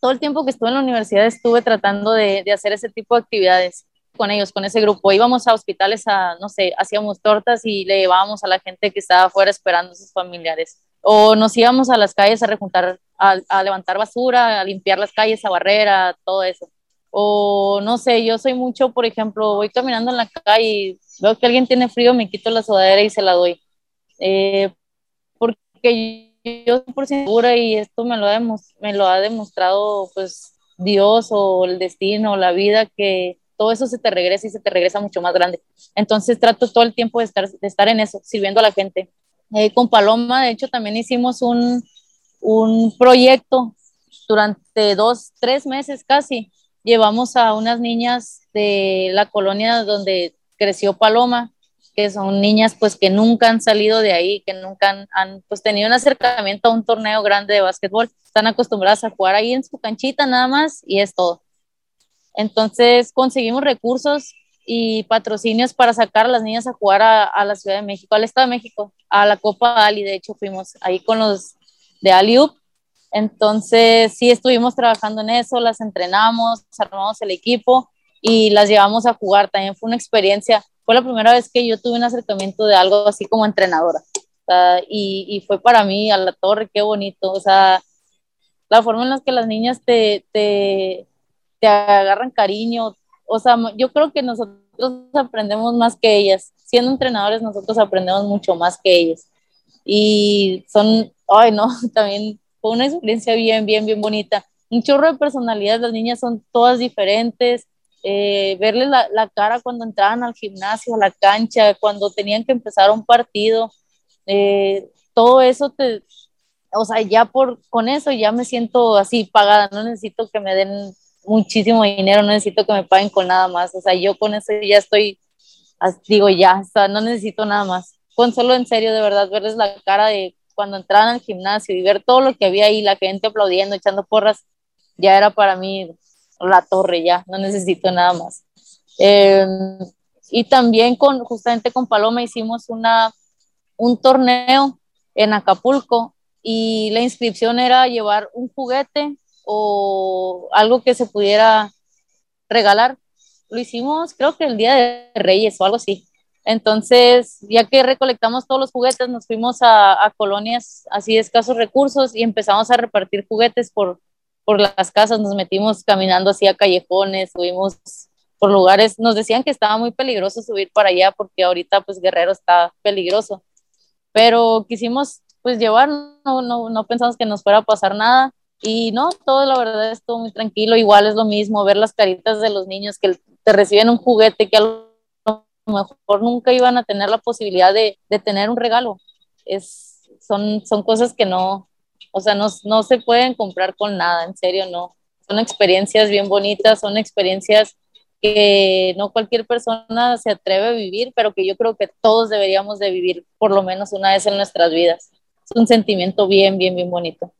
todo el tiempo que estuve en la universidad estuve tratando de, de, hacer ese tipo de actividades con ellos, con ese grupo. Íbamos a hospitales a, no sé, hacíamos tortas y le llevábamos a la gente que estaba afuera esperando a sus familiares. O nos íbamos a las calles a rejuntar, a, a levantar basura, a limpiar las calles, a barrer, a todo eso. O no sé, yo soy mucho, por ejemplo, voy caminando en la calle y veo que alguien tiene frío, me quito la sudadera y se la doy eh, porque yo por segura y esto me lo, ha me lo ha demostrado pues Dios o el destino o la vida que todo eso se te regresa y se te regresa mucho más grande. Entonces trato todo el tiempo de estar, de estar en eso, sirviendo a la gente. Eh, con Paloma, de hecho, también hicimos un, un proyecto durante dos, tres meses casi. Llevamos a unas niñas de la colonia donde creció Paloma que son niñas pues que nunca han salido de ahí, que nunca han, pues tenido un acercamiento a un torneo grande de básquetbol, están acostumbradas a jugar ahí en su canchita nada más y es todo. Entonces conseguimos recursos y patrocinios para sacar a las niñas a jugar a, la Ciudad de México, al Estado de México, a la Copa Ali, de hecho fuimos ahí con los de Aliup. Entonces sí estuvimos trabajando en eso, las entrenamos, armamos el equipo y las llevamos a jugar. También fue una experiencia fue la primera vez que yo tuve un acercamiento de algo así como entrenadora. y, fue para mí a la torre, qué bonito. O sea, la forma en la que las niñas te, te agarran cariño. O sea, yo creo que nosotros aprendemos más que ellas. Siendo entrenadores, nosotros aprendemos mucho más que ellas. Y son, ay, no, también fue una experiencia bien, bien, bien bonita. Un chorro de personalidad, las niñas son todas diferentes, eh, verles la, la, cara cuando entraban al gimnasio, a la cancha, cuando tenían que empezar un partido, eh, todo eso te, o sea, ya por, con eso ya me siento así pagada, no necesito que me den muchísimo dinero, no necesito que me paguen con nada más, o sea, yo con eso ya estoy, digo, ya, o sea, no necesito nada más. Con solo en serio, de verdad, verles la cara de cuando entraban al gimnasio y ver todo lo que había ahí, la gente aplaudiendo, echando porras, ya era para mí la torre ya, no necesito nada más. Eh, y también con, justamente con Paloma hicimos una, un torneo en Acapulco y la inscripción era llevar un juguete o algo que se pudiera regalar. Lo hicimos creo que el Día de Reyes o algo así. Entonces, ya que recolectamos todos los juguetes, nos fuimos a, colonias así de escasos recursos y empezamos a repartir juguetes por, por las casas, nos metimos caminando así a callejones, subimos por lugares, nos decían que estaba muy peligroso subir para allá porque ahorita pues Guerrero está peligroso, pero quisimos pues llevar, no, no, no pensamos que nos fuera a pasar nada. Y no, todo la verdad estuvo muy tranquilo. Igual es lo mismo ver las caritas de los niños que te reciben un juguete que a lo mejor nunca iban a tener la posibilidad de, de tener un regalo. Es, son, son cosas que no, o sea, no, no se pueden comprar con nada, en serio, no. Son experiencias bien bonitas, son experiencias que no cualquier persona se atreve a vivir, pero que yo creo que todos deberíamos de vivir por lo menos una vez en nuestras vidas. Es un sentimiento bien, bien, bien bonito.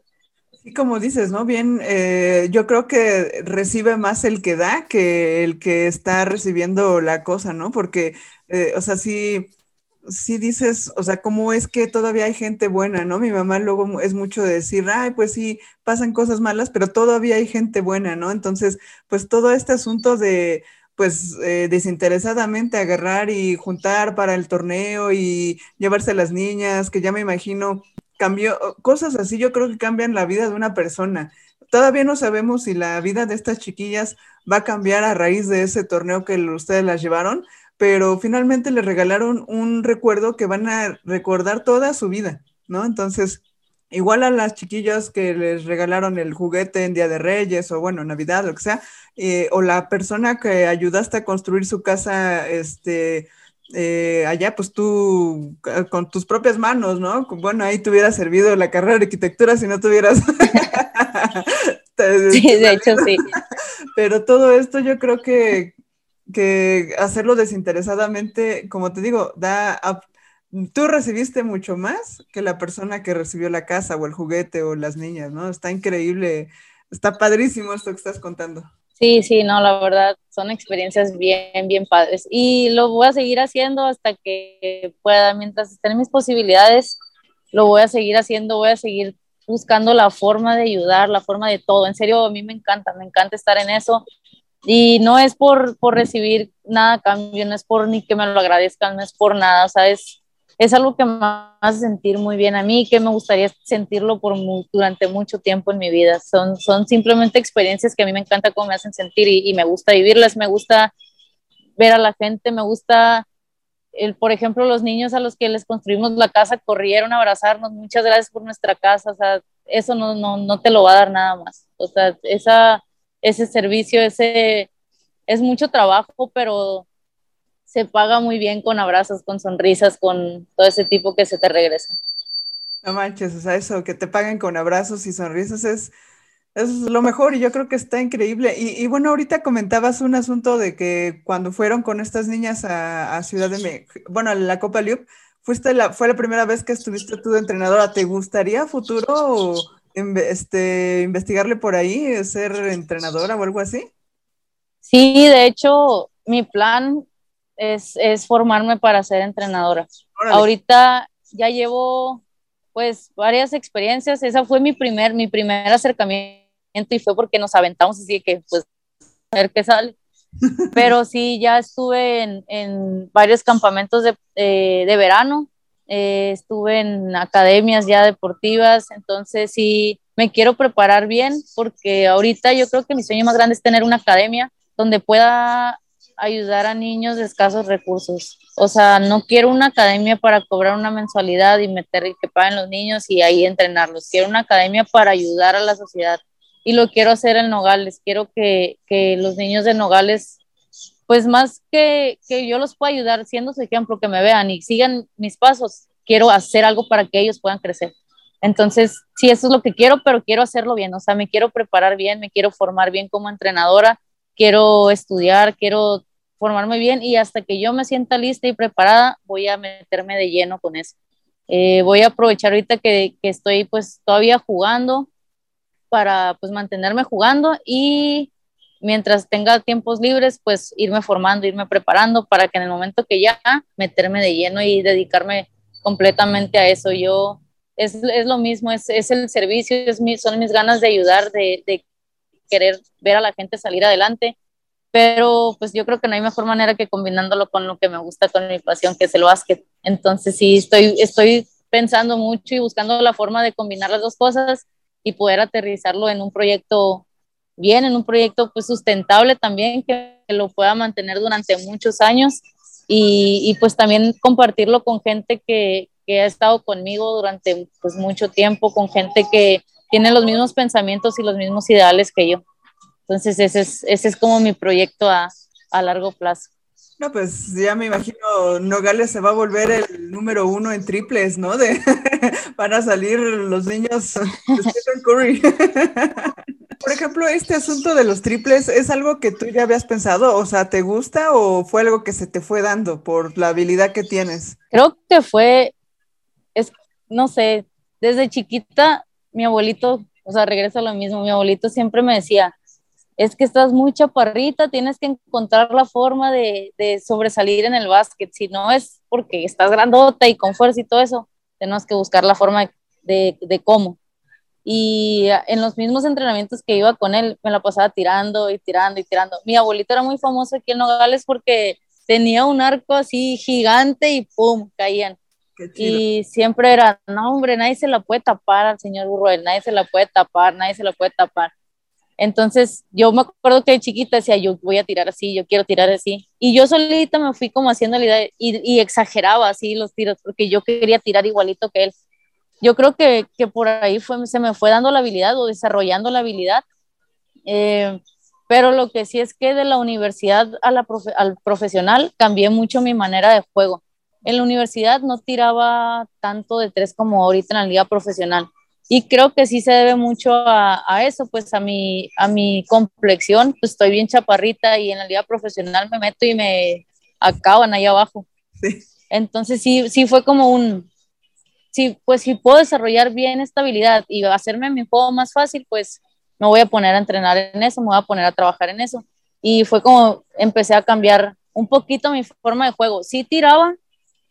Sí, como dices, ¿no? Bien, eh, yo creo que recibe más el que da que el que está recibiendo la cosa, ¿no? Porque, eh, o sea, sí, sí dices, o sea, cómo es que todavía hay gente buena, ¿no? Mi mamá luego es mucho de decir, ay, pues sí, pasan cosas malas, pero todavía hay gente buena, ¿no? Entonces, pues todo este asunto de, pues eh, desinteresadamente agarrar y juntar para el torneo y llevarse a las niñas, que ya me imagino cambió, cosas así yo creo que cambian la vida de una persona. Todavía no sabemos si la vida de estas chiquillas va a cambiar a raíz de ese torneo que ustedes las llevaron, pero finalmente les regalaron un recuerdo que van a recordar toda su vida, ¿no? Entonces, igual a las chiquillas que les regalaron el juguete en Día de Reyes o bueno, Navidad, lo que sea, eh, o la persona que ayudaste a construir su casa, este, eh, allá pues tú con tus propias manos, ¿no? Bueno, ahí te hubiera servido la carrera de arquitectura si no tuvieras... sí, de hecho sí. Pero todo esto yo creo que, que hacerlo desinteresadamente, como te digo, da... tú recibiste mucho más que la persona que recibió la casa o el juguete o las niñas, ¿no? Está increíble, está padrísimo esto que estás contando. Sí, sí, no, la verdad son experiencias bien, bien padres. Y lo voy a seguir haciendo hasta que pueda, mientras estén mis posibilidades, lo voy a seguir haciendo, voy a seguir buscando la forma de ayudar, la forma de todo. En serio, a mí me encanta, me encanta estar en eso. Y no es por, por recibir nada a cambio, no es por ni que me lo agradezcan, no es por nada, ¿sabes? es algo que me hace sentir muy bien a mí, que me gustaría sentirlo por durante mucho tiempo en mi vida. Son, son simplemente experiencias que a mí me encanta cómo me hacen sentir y, me gusta vivirlas, me gusta ver a la gente, me gusta, el, por ejemplo, los niños a los que les construimos la casa corrieron a abrazarnos, muchas gracias por nuestra casa, o sea, eso no, no, no te lo va a dar nada más. O sea, esa, ese servicio, ese, es mucho trabajo, pero se paga muy bien con abrazos, con sonrisas, con todo ese tipo que se te regresa. No manches, o sea, eso, que te paguen con abrazos y sonrisas es, es lo mejor y yo creo que está increíble. Y, bueno, ahorita comentabas un asunto de que cuando fueron con estas niñas a, Ciudad de México, bueno, a la Copa Liup, fuiste la, fue la primera vez que estuviste tú de entrenadora. ¿Te gustaría futuro este, investigarle por ahí, ser entrenadora o algo así? Sí, de hecho, mi plan es, es formarme para ser entrenadora. Ahorita ya llevo pues varias experiencias, esa fue mi primer, mi primer acercamiento y fue porque nos aventamos así que pues a ver qué sale. Pero sí, ya estuve en, en varios campamentos de, eh, de verano, eh, estuve en academias ya deportivas, entonces sí, me quiero preparar bien porque ahorita yo creo que mi sueño más grande es tener una academia donde pueda ayudar a niños de escasos recursos. O sea, no quiero una academia para cobrar una mensualidad y meter que paguen los niños y ahí entrenarlos. Quiero una academia para ayudar a la sociedad. Y lo quiero hacer en Nogales. Quiero que, que los niños de Nogales, pues más que, que yo los pueda ayudar, siendo su ejemplo, que me vean y sigan mis pasos, quiero hacer algo para que ellos puedan crecer. Entonces, sí, eso es lo que quiero, pero quiero hacerlo bien. O sea, me quiero preparar bien, me quiero formar bien como entrenadora, quiero estudiar, quiero formarme bien y hasta que yo me sienta lista y preparada, voy a meterme de lleno con eso. Eh, voy a aprovechar ahorita que, que, estoy pues todavía jugando para pues mantenerme jugando y mientras tenga tiempos libres pues irme formando, irme preparando para que en el momento que ya meterme de lleno y dedicarme completamente a eso. Yo es, es lo mismo, es, es, el servicio, es mi, son mis ganas de ayudar, de, de querer ver a la gente salir adelante pero pues yo creo que no hay mejor manera que combinándolo con lo que me gusta, con mi pasión, que es el básquet. Entonces sí, estoy, estoy pensando mucho y buscando la forma de combinar las dos cosas y poder aterrizarlo en un proyecto bien, en un proyecto pues sustentable también, que, lo pueda mantener durante muchos años y, y, pues también compartirlo con gente que, que ha estado conmigo durante pues mucho tiempo, con gente que tiene los mismos pensamientos y los mismos ideales que yo. Entonces ese es, ese es como mi proyecto a, a largo plazo. No, pues ya me imagino Nogales se va a volver el número uno en triples, ¿no? De, van a salir los niños de Stephen Curry. Por ejemplo, este asunto de los triples, ¿es algo que tú ya habías pensado? O sea, ¿te gusta o fue algo que se te fue dando por la habilidad que tienes? Creo que fue, es, no sé, desde chiquita mi abuelito, o sea, regresa a lo mismo, mi abuelito siempre me decía, es que estás muy chaparrita, tienes que encontrar la forma de, sobresalir en el básquet, si no es porque estás grandota y con fuerza y todo eso, tenemos que buscar la forma de, de cómo. Y en los mismos entrenamientos que iba con él, me la pasaba tirando y tirando y tirando. Mi abuelito era muy famoso aquí en Nogales porque tenía un arco así gigante y ¡pum! caían. Y siempre era, no hombre, nadie se la puede tapar al señor Burroel, nadie se la puede tapar, nadie se la puede tapar. Entonces, yo me acuerdo que de chiquita decía, yo voy a tirar así, yo quiero tirar así. Y yo solita me fui como haciendo la idea y, exageraba así los tiros, porque yo quería tirar igualito que él. Yo creo que, que por ahí fue, se me fue dando la habilidad o desarrollando la habilidad. Eh, pero lo que sí es que de la universidad a la al profesional cambié mucho mi manera de juego. En la universidad no tiraba tanto de tres como ahorita en la liga profesional y creo que sí se debe mucho a, a, eso, pues a mi, a mi complexión, pues estoy bien chaparrita y en la liga profesional me meto y me acaban ahí abajo. Sí. Entonces sí, sí fue como un, sí, pues si puedo desarrollar bien esta habilidad y hacerme mi juego más fácil, pues me voy a poner a entrenar en eso, me voy a poner a trabajar en eso. Y fue como empecé a cambiar un poquito mi forma de juego. Sí tiraba,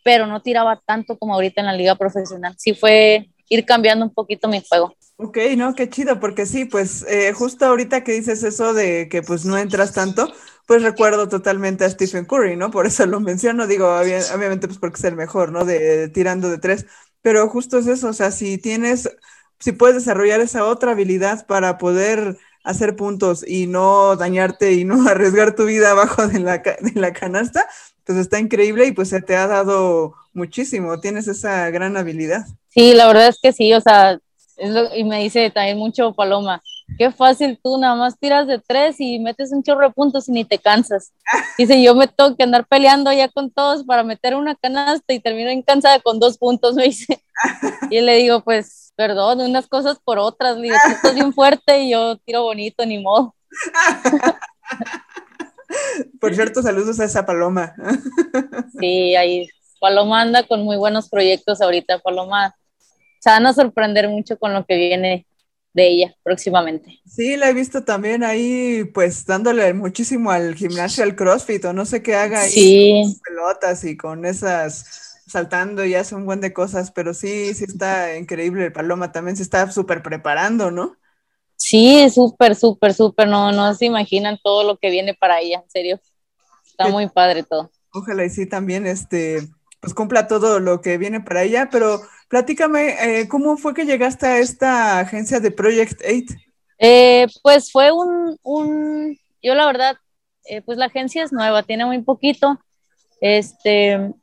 pero no tiraba tanto como ahorita en la liga profesional. Sí fue ir cambiando un poquito mi juego. Ok, no, qué chido, porque sí, pues eh, justo ahorita que dices eso de que pues no entras tanto, pues recuerdo totalmente a Stephen Curry, ¿no? Por eso lo menciono, digo, obviamente pues porque es el mejor, ¿no? De, tirando de tres, pero justo es eso, o sea, si tienes, si puedes desarrollar esa otra habilidad para poder hacer puntos y no dañarte y no arriesgar tu vida abajo de la, de la canasta, pues está increíble y pues se te ha dado muchísimo, tienes esa gran habilidad. Sí, la verdad es que sí, o sea, y me dice también mucho Paloma, qué fácil tú, nada más tiras de tres y metes un chorro de puntos y ni te cansas. Dice, yo me tengo que andar peleando ya con todos para meter una canasta y termino cansada con dos puntos, me dice. Y le digo, pues, perdón, unas cosas por otras, le digo, tú estás bien fuerte y yo tiro bonito, ni modo. Por cierto, saludos a esa Paloma. Sí, ahí Paloma anda con muy buenos proyectos ahorita. Paloma se van a sorprender mucho con lo que viene de ella próximamente. Sí, la he visto también ahí, pues dándole muchísimo al gimnasio, al CrossFit, o no sé qué haga ahí sí. con pelotas y con esas saltando y hace un buen de cosas, pero sí, sí está increíble. Paloma también se está súper preparando, ¿no? Sí, súper, súper, súper. No, no se imaginan todo lo que viene para ella, en serio. Está muy padre todo. Ojalá y sí también, este, pues cumpla todo lo que viene para ella, pero platícame, eh, ¿cómo fue que llegaste a esta agencia de Project 8? Eh, pues fue un, un, yo la verdad, eh, pues la agencia es nueva, tiene muy poquito, este,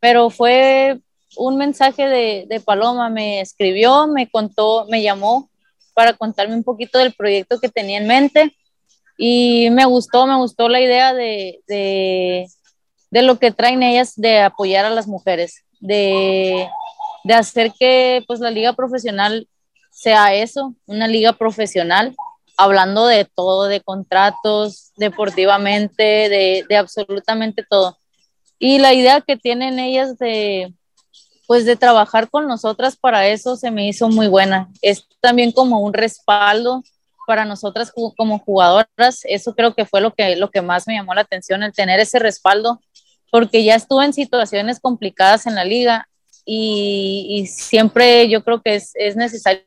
pero fue un mensaje de, de Paloma, me escribió, me contó, me llamó para contarme un poquito del proyecto que tenía en mente y me gustó, me gustó la idea de, de de lo que traen ellas de apoyar a las mujeres, de, de hacer que pues la liga profesional sea eso, una liga profesional, hablando de todo, de contratos, deportivamente, de, de absolutamente todo. Y la idea que tienen ellas de, pues de trabajar con nosotras para eso se me hizo muy buena. Es también como un respaldo para nosotras como jugadoras. Eso creo que fue lo que, lo que más me llamó la atención, el tener ese respaldo porque ya estuve en situaciones complicadas en la liga y, siempre yo creo que es, es, necesario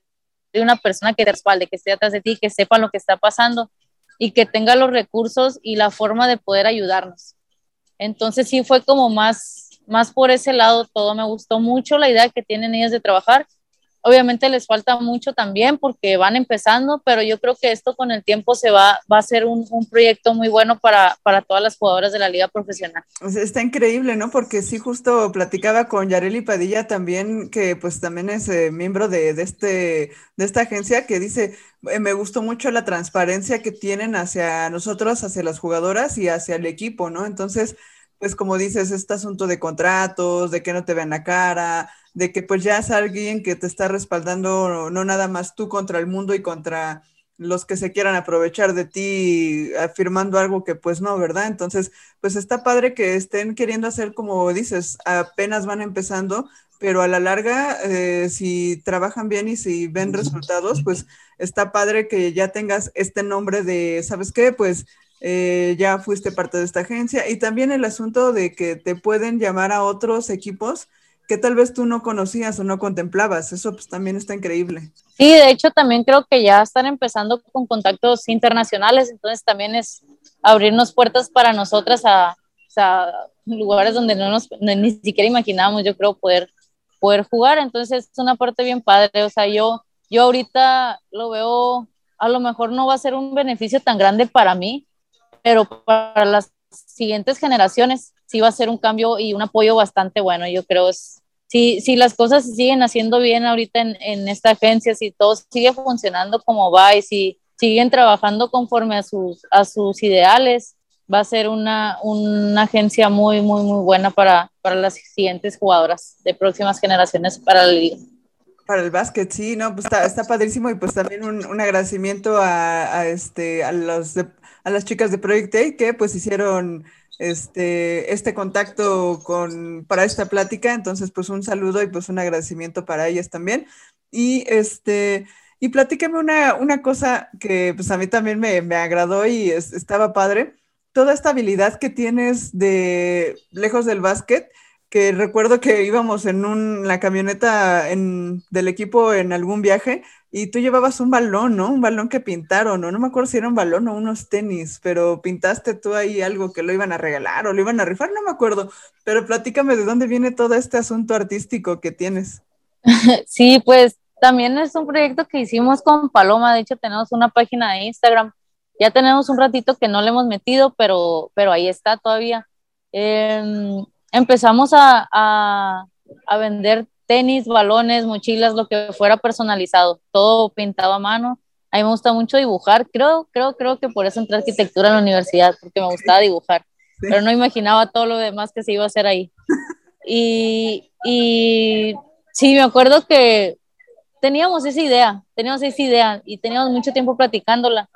una persona que te respalde, que esté atrás de ti, que sepa lo que está pasando y que tenga los recursos y la forma de poder ayudarnos. Entonces sí fue como más, más por ese lado, todo me gustó mucho la idea que tienen ellas de trabajar Obviamente les falta mucho también porque van empezando, pero yo creo que esto con el tiempo se va, a ser un, proyecto muy bueno para, para, todas las jugadoras de la liga profesional. está increíble, ¿no? Porque sí, justo platicaba con Yareli Padilla también, que pues también es eh, miembro de, de, este, de esta agencia, que dice, eh, me gustó mucho la transparencia que tienen hacia nosotros, hacia las jugadoras y hacia el equipo, ¿no? Entonces, pues como dices, este asunto de contratos, de que no te vean la cara, de que pues ya es alguien que te está respaldando, no, nada más tú contra el mundo y contra los que se quieran aprovechar de ti afirmando algo que pues no, ¿verdad? Entonces, pues está padre que estén queriendo hacer como dices, apenas van empezando, pero a la larga, eh, si trabajan bien y si ven resultados, pues está padre que ya tengas este nombre de, ¿sabes qué? Pues eh, ya fuiste parte de esta agencia y también el asunto de que te pueden llamar a otros equipos que tal vez tú no conocías o no contemplabas. Eso pues también está increíble. Sí, de hecho también creo que ya están empezando con contactos internacionales, entonces también es abrirnos puertas para nosotras a, lugares donde no nos ni siquiera imaginábamos, yo creo, poder, poder jugar. Entonces es una parte bien padre. O sea, yo, yo ahorita lo veo, a lo mejor no va a ser un beneficio tan grande para mí, pero para las siguientes generaciones sí va a ser un cambio y un apoyo bastante bueno. Yo creo es, si, si las cosas se siguen haciendo bien ahorita en, en esta agencia, si todo sigue funcionando como va y si siguen trabajando conforme a sus, a sus ideales, va a ser una, una agencia muy, muy, muy buena para, para las siguientes jugadoras de próximas generaciones para la liga. Para el básquet, sí, no, pues está, está padrísimo y pues también un, un agradecimiento a, este, a los a las chicas de Project A que pues hicieron este, este contacto con, para esta plática. Entonces, pues un saludo y pues un agradecimiento para ellas también. Y este, y platícame una, una cosa que pues a mí también me, me agradó y estaba padre. Toda esta habilidad que tienes de lejos del básquet, que recuerdo que íbamos en un, la camioneta en, del equipo en algún viaje y tú llevabas un balón, ¿no? Un balón que pintaron, ¿no? No me acuerdo si era un balón o unos tenis, pero pintaste tú ahí algo que lo iban a regalar o lo iban a rifar, no me acuerdo. Pero platícame de dónde viene todo este asunto artístico que tienes. Sí, pues también es un proyecto que hicimos con Paloma, de hecho tenemos una página de Instagram. Ya tenemos un ratito que no le hemos metido, pero, pero ahí está todavía. Em, empezamos a, a, a vender tenis, balones, mochilas, lo que fuera personalizado, todo pintado a mano. A mí me gusta mucho dibujar, creo, creo, creo que por eso entré a arquitectura en la universidad, porque me gustaba dibujar, pero no imaginaba todo lo demás que se iba a hacer ahí. Y, y sí, me acuerdo que teníamos esa idea, teníamos esa idea y teníamos mucho tiempo platicándola,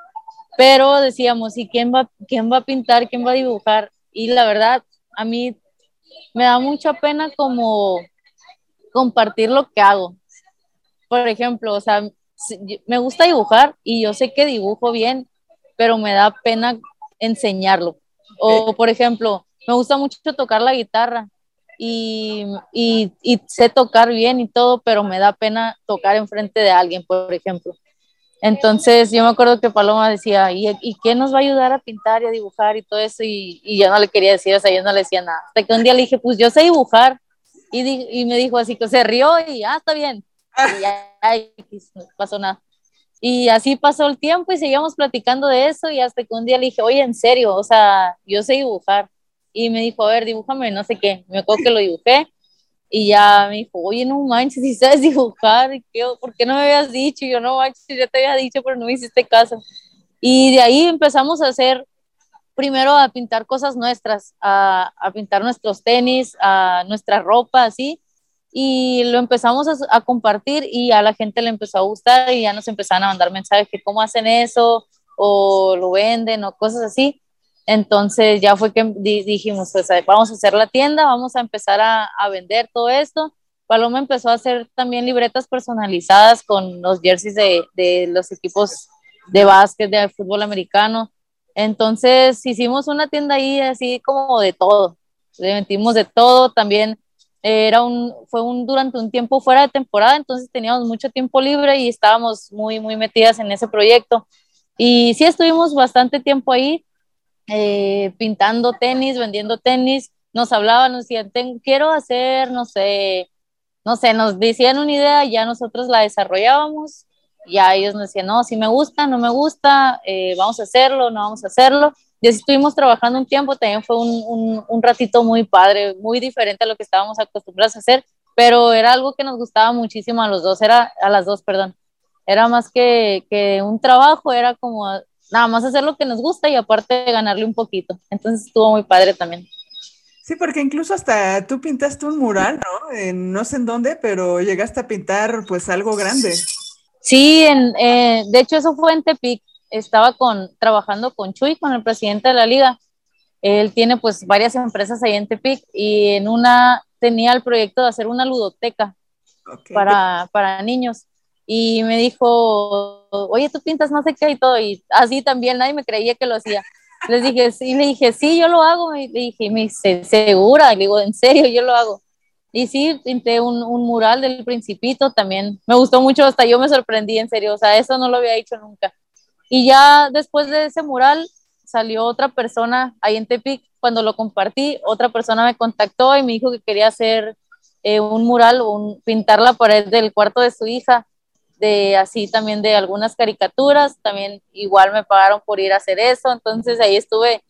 pero decíamos, ¿y quién va, quién va a pintar, quién va a dibujar? Y la verdad, a mí me da mucha pena como compartir lo que hago. Por ejemplo, o sea, me gusta dibujar y yo sé que dibujo bien, pero me da pena enseñarlo. O, por ejemplo, me gusta mucho tocar la guitarra y, y, y, sé tocar bien y todo, pero me da pena tocar enfrente de alguien, por ejemplo. Entonces yo me acuerdo que Paloma decía, ¿y, ¿y qué nos va a ayudar a pintar y a dibujar y todo eso? Y, y, yo no le quería decir, o sea, yo no le decía nada. Hasta que un día le dije, pues yo sé dibujar, y, me dijo así que se rió y ah, está bien. Y ya, no pasó nada. Y así pasó el tiempo y seguíamos platicando de eso y hasta que un día le dije, oye, en serio, o sea, yo sé dibujar. Y me dijo, a ver, dibújame, no sé qué. Me acuerdo que lo dibujé y ya me dijo, oye, no manches, si sabes dibujar, ¿por qué no me habías dicho? Y yo, no manches, ya te había dicho, pero no me hiciste caso. Y de ahí empezamos a hacer primero a pintar cosas nuestras, a, a pintar nuestros tenis, a nuestra ropa, así. Y lo empezamos a, a, compartir y a la gente le empezó a gustar y ya nos empezaron a mandar mensajes que cómo hacen eso o lo venden o cosas así. Entonces ya fue que dijimos, pues vamos a hacer la tienda, vamos a empezar a, vender todo esto. Paloma empezó a hacer también libretas personalizadas con los jerseys de, los equipos de básquet, de fútbol americano. Entonces hicimos una tienda ahí así como de todo, le metimos de todo, también era un, fue un, durante un tiempo fuera de temporada, entonces teníamos mucho tiempo libre y estábamos muy, muy metidas en ese proyecto. Y sí estuvimos bastante tiempo ahí eh, pintando tenis, vendiendo tenis, nos hablaban, nos decían, quiero hacer, no sé, no sé, nos decían una idea, ya nosotros la desarrollábamos, ya ellos nos decían, no, si me gusta, no me gusta, eh, vamos a hacerlo, no vamos a hacerlo. Y así estuvimos trabajando un tiempo, también fue un, un, un ratito muy padre, muy diferente a lo que estábamos acostumbrados a hacer, pero era algo que nos gustaba muchísimo a los dos, era a las dos, perdón. Era más que, que un trabajo, era como nada más hacer lo que nos gusta y aparte ganarle un poquito. Entonces estuvo muy padre también. Sí, porque incluso hasta tú pintaste un mural, ¿no? En, no sé en dónde, pero llegaste a pintar pues algo grande. Sí, en, eh, de hecho eso fue en Tepic. Estaba con, trabajando con Chuy, con el presidente de la liga. Él tiene pues varias empresas ahí en Tepic y en una tenía el proyecto de hacer una ludoteca para, para niños. Y me dijo, oye, tú pintas no sé qué y todo. Y así también nadie me creía que lo hacía. Les dije, sí, le dije, sí, yo lo hago. Y le dije, me dice, ¿segura? Y le digo, ¿en serio? Yo lo hago. Y sí, pinté un, un, mural del Principito también. Me gustó mucho, hasta yo me sorprendí, en serio. O sea, eso no lo había hecho nunca. Y ya después de ese mural salió otra persona ahí en Tepic. Cuando lo compartí, otra persona me contactó y me dijo que quería hacer eh, un mural un, pintar la pared del cuarto de su hija de así también de algunas caricaturas, también igual me pagaron por ir a hacer eso, entonces ahí estuve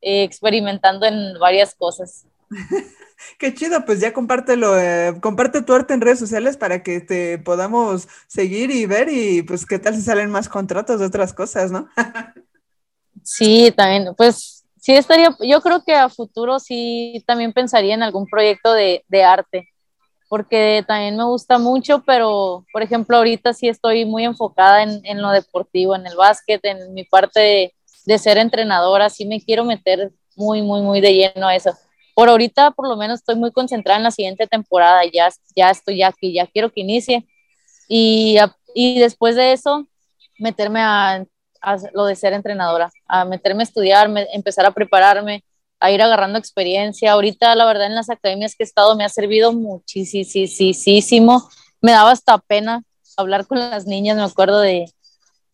eh, experimentando en varias cosas. Qué chido, pues ya compártelo, eh, comparte tu arte en redes sociales para que te podamos seguir y ver y pues qué tal si salen más contratos de otras cosas, ¿no? sí, también, pues sí estaría, yo creo que a futuro sí también pensaría en algún proyecto de, de arte porque también me gusta mucho, pero por ejemplo ahorita sí estoy muy enfocada en, en lo deportivo, en el básquet, en mi parte de, de, ser entrenadora, sí me quiero meter muy, muy, muy de lleno a eso. Por ahorita por lo menos estoy muy concentrada en la siguiente temporada, ya, ya estoy aquí, ya quiero que inicie y, y después de eso meterme a, a, lo de ser entrenadora, a meterme a estudiar, me, empezar a prepararme, a ir agarrando experiencia. Ahorita, la verdad, en las academias que he estado me ha servido muchísimo. Me daba hasta pena hablar con las niñas, me acuerdo de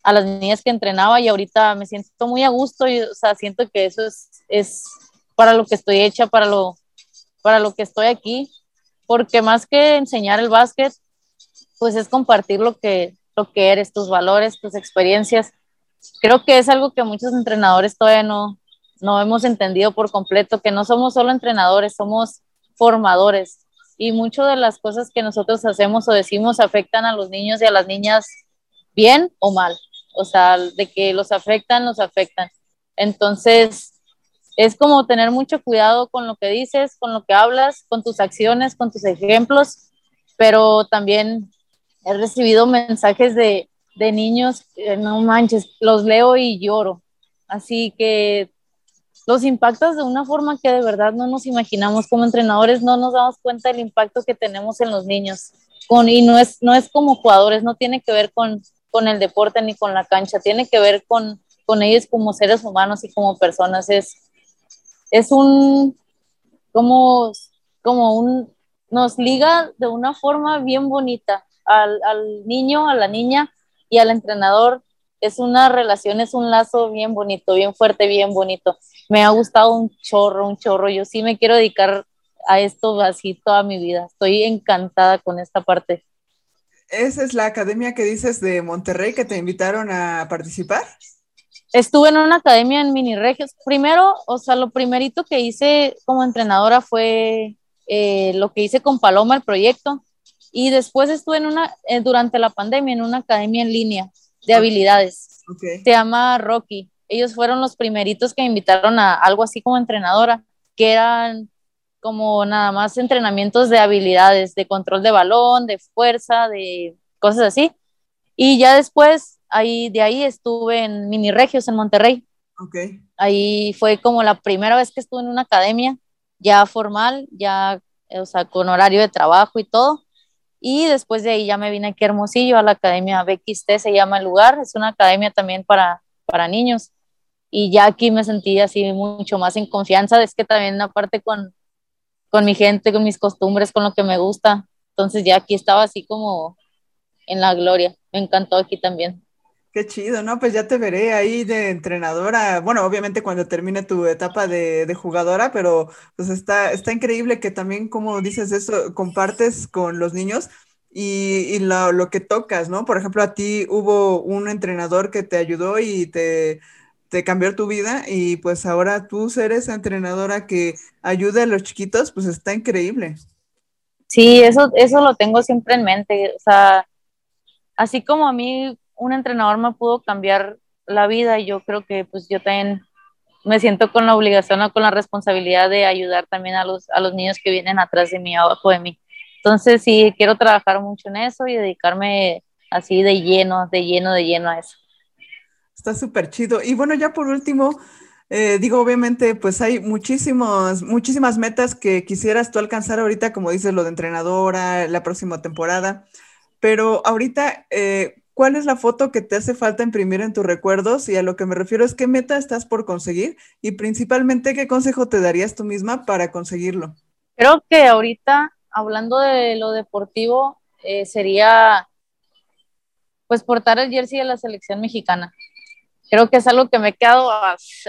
a las niñas que entrenaba y ahorita me siento muy a gusto y, o sea, siento que eso es, es para lo que estoy hecha, para lo, para lo que estoy aquí, porque más que enseñar el básquet, pues es compartir lo que, lo que eres, tus valores, tus experiencias. Creo que es algo que muchos entrenadores todavía no, no hemos entendido por completo que no somos solo entrenadores, somos formadores. Y muchas de las cosas que nosotros hacemos o decimos afectan a los niños y a las niñas bien o mal. O sea, de que los afectan, los afectan. Entonces, es como tener mucho cuidado con lo que dices, con lo que hablas, con tus acciones, con tus ejemplos, pero también he recibido mensajes de, de niños, no manches, los leo y lloro. Así que los impactos de una forma que de verdad no nos imaginamos como entrenadores, no nos damos cuenta del impacto que tenemos en los niños. Con, y no es, no es como jugadores, no tiene que ver con, con el deporte ni con la cancha, tiene que ver con, con ellos como seres humanos y como personas. Es, es un, como, como un, nos liga de una forma bien bonita al niño, a la niña y al entrenador es una relación, es un lazo bien bonito, bien fuerte, bien bonito. Me ha gustado un chorro, un chorro. Yo sí me quiero dedicar a esto así toda mi vida. Estoy encantada con esta parte. ¿Esa es la academia que dices de Monterrey que te invitaron a participar? Estuve en una academia en Mini Regios. Primero, o sea, lo primerito que hice como entrenadora fue eh, lo que hice con Paloma, el proyecto. Y después estuve en una, eh, durante la pandemia, en una academia en línea de habilidades. Okay. Se llama Rocky. Ellos fueron los primeritos que me invitaron a algo así como entrenadora, que eran como nada más entrenamientos de habilidades, de control de balón, de fuerza, de cosas así. Y ya después, ahí, de ahí estuve en Mini Regios, en Monterrey. Okay. Ahí fue como la primera vez que estuve en una academia, ya formal, ya, o sea, con horario de trabajo y todo. Y después de ahí ya me vine aquí a Hermosillo, a la Academia BXT, se llama el lugar, es una academia también para, para niños. Y ya aquí me sentí así mucho más en confianza, es que también aparte con, con mi gente, con mis costumbres, con lo que me gusta. Entonces ya aquí estaba así como en la gloria. Me encantó aquí también. Qué chido, ¿no? Pues ya te veré ahí de entrenadora. Bueno, obviamente cuando termine tu etapa de, jugadora, pero pues está, está increíble que también, como dices eso, compartes con los niños y, lo, que tocas, ¿no? Por ejemplo, a ti hubo un entrenador que te ayudó y te, te cambió tu vida y pues ahora tú eres entrenadora que ayuda a los chiquitos, pues está increíble. Sí, eso, eso lo tengo siempre en mente. O sea, así como a mí un entrenador me pudo cambiar la vida yo creo que pues yo también me siento con la obligación o con la responsabilidad de ayudar también a los, a los niños que vienen atrás de mí, abajo de mí. Entonces sí, quiero trabajar mucho en eso y dedicarme así de lleno, de lleno, de lleno a eso. Está súper chido. Y bueno, ya por último, eh, digo, obviamente, pues hay muchísimos, muchísimas metas que quisieras tú alcanzar ahorita, como dices, lo de entrenadora, la próxima temporada. Pero ahorita, eh, ¿cuál es la foto que te hace falta imprimir en tus recuerdos? Y a lo que me refiero es qué meta estás por conseguir y principalmente qué consejo te darías tú misma para conseguirlo. Creo que ahorita, hablando de lo deportivo, eh, sería pues portar el jersey de la selección mexicana. Creo que es algo que me he quedado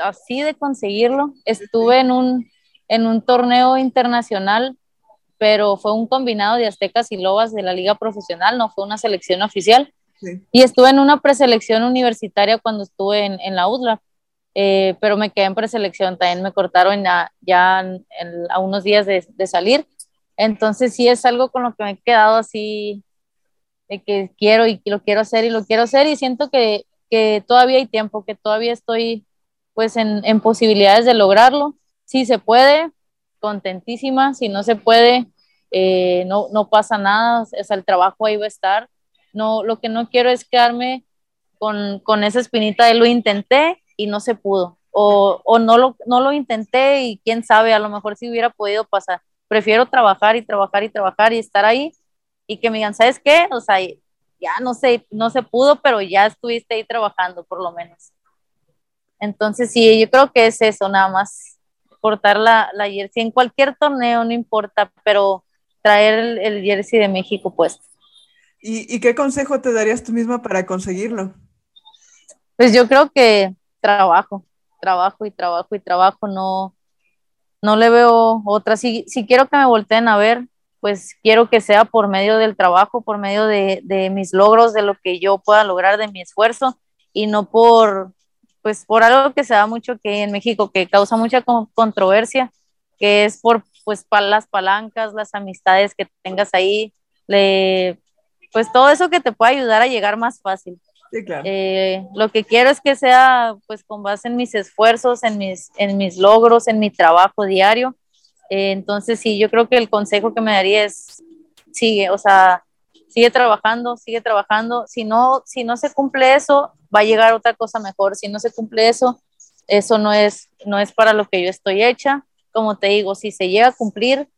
así de conseguirlo. Estuve en un, en un torneo internacional, pero fue un combinado de aztecas y lobas de la liga profesional, no fue una selección oficial. Y estuve en una preselección universitaria cuando estuve en, en la UDLA, eh, pero me quedé en preselección, también me cortaron ya a unos días de, de, salir. Entonces sí es algo con lo que me he quedado así, de que quiero y lo quiero hacer y lo quiero hacer y siento que, que todavía hay tiempo, que todavía estoy pues en, en posibilidades de lograrlo. Si se puede, contentísima, si no se puede, eh, no, no pasa nada, es el trabajo ahí va a estar no, lo que no quiero es quedarme con, con esa espinita de lo intenté y no se pudo. O, o, no, lo, no lo intenté y quién sabe, a lo mejor si hubiera podido pasar. Prefiero trabajar y trabajar y trabajar y estar ahí y que me digan, ¿sabes qué? O sea, ya no sé, no se pudo, pero ya estuviste ahí trabajando por lo menos. Entonces, sí, yo creo que es eso, nada más portar la, la jersey en cualquier torneo, no importa, pero traer el, el jersey de México puesto. ¿Y, qué consejo te darías tú misma para conseguirlo? Pues yo creo que trabajo, trabajo y trabajo y trabajo, no, no le veo otra. Si, si quiero que me volteen a ver, pues quiero que sea por medio del trabajo, por medio de, de, mis logros, de lo que yo pueda lograr, de mi esfuerzo, y no por, pues por algo que se da mucho que en México, que causa mucha controversia, que es por pues las palancas, las amistades que tengas ahí, le, pues todo eso que te pueda ayudar a llegar más fácil. Sí, claro. Eh, lo que quiero es que sea pues con base en mis esfuerzos, en mis, en mis logros, en mi trabajo diario. Eh, entonces sí, yo creo que el consejo que me daría es sigue, o sea, sigue trabajando, sigue trabajando. Si no, si no se cumple eso, va a llegar otra cosa mejor. Si no se cumple eso, eso no es, no es para lo que yo estoy hecha. Como te digo, si se llega a cumplir,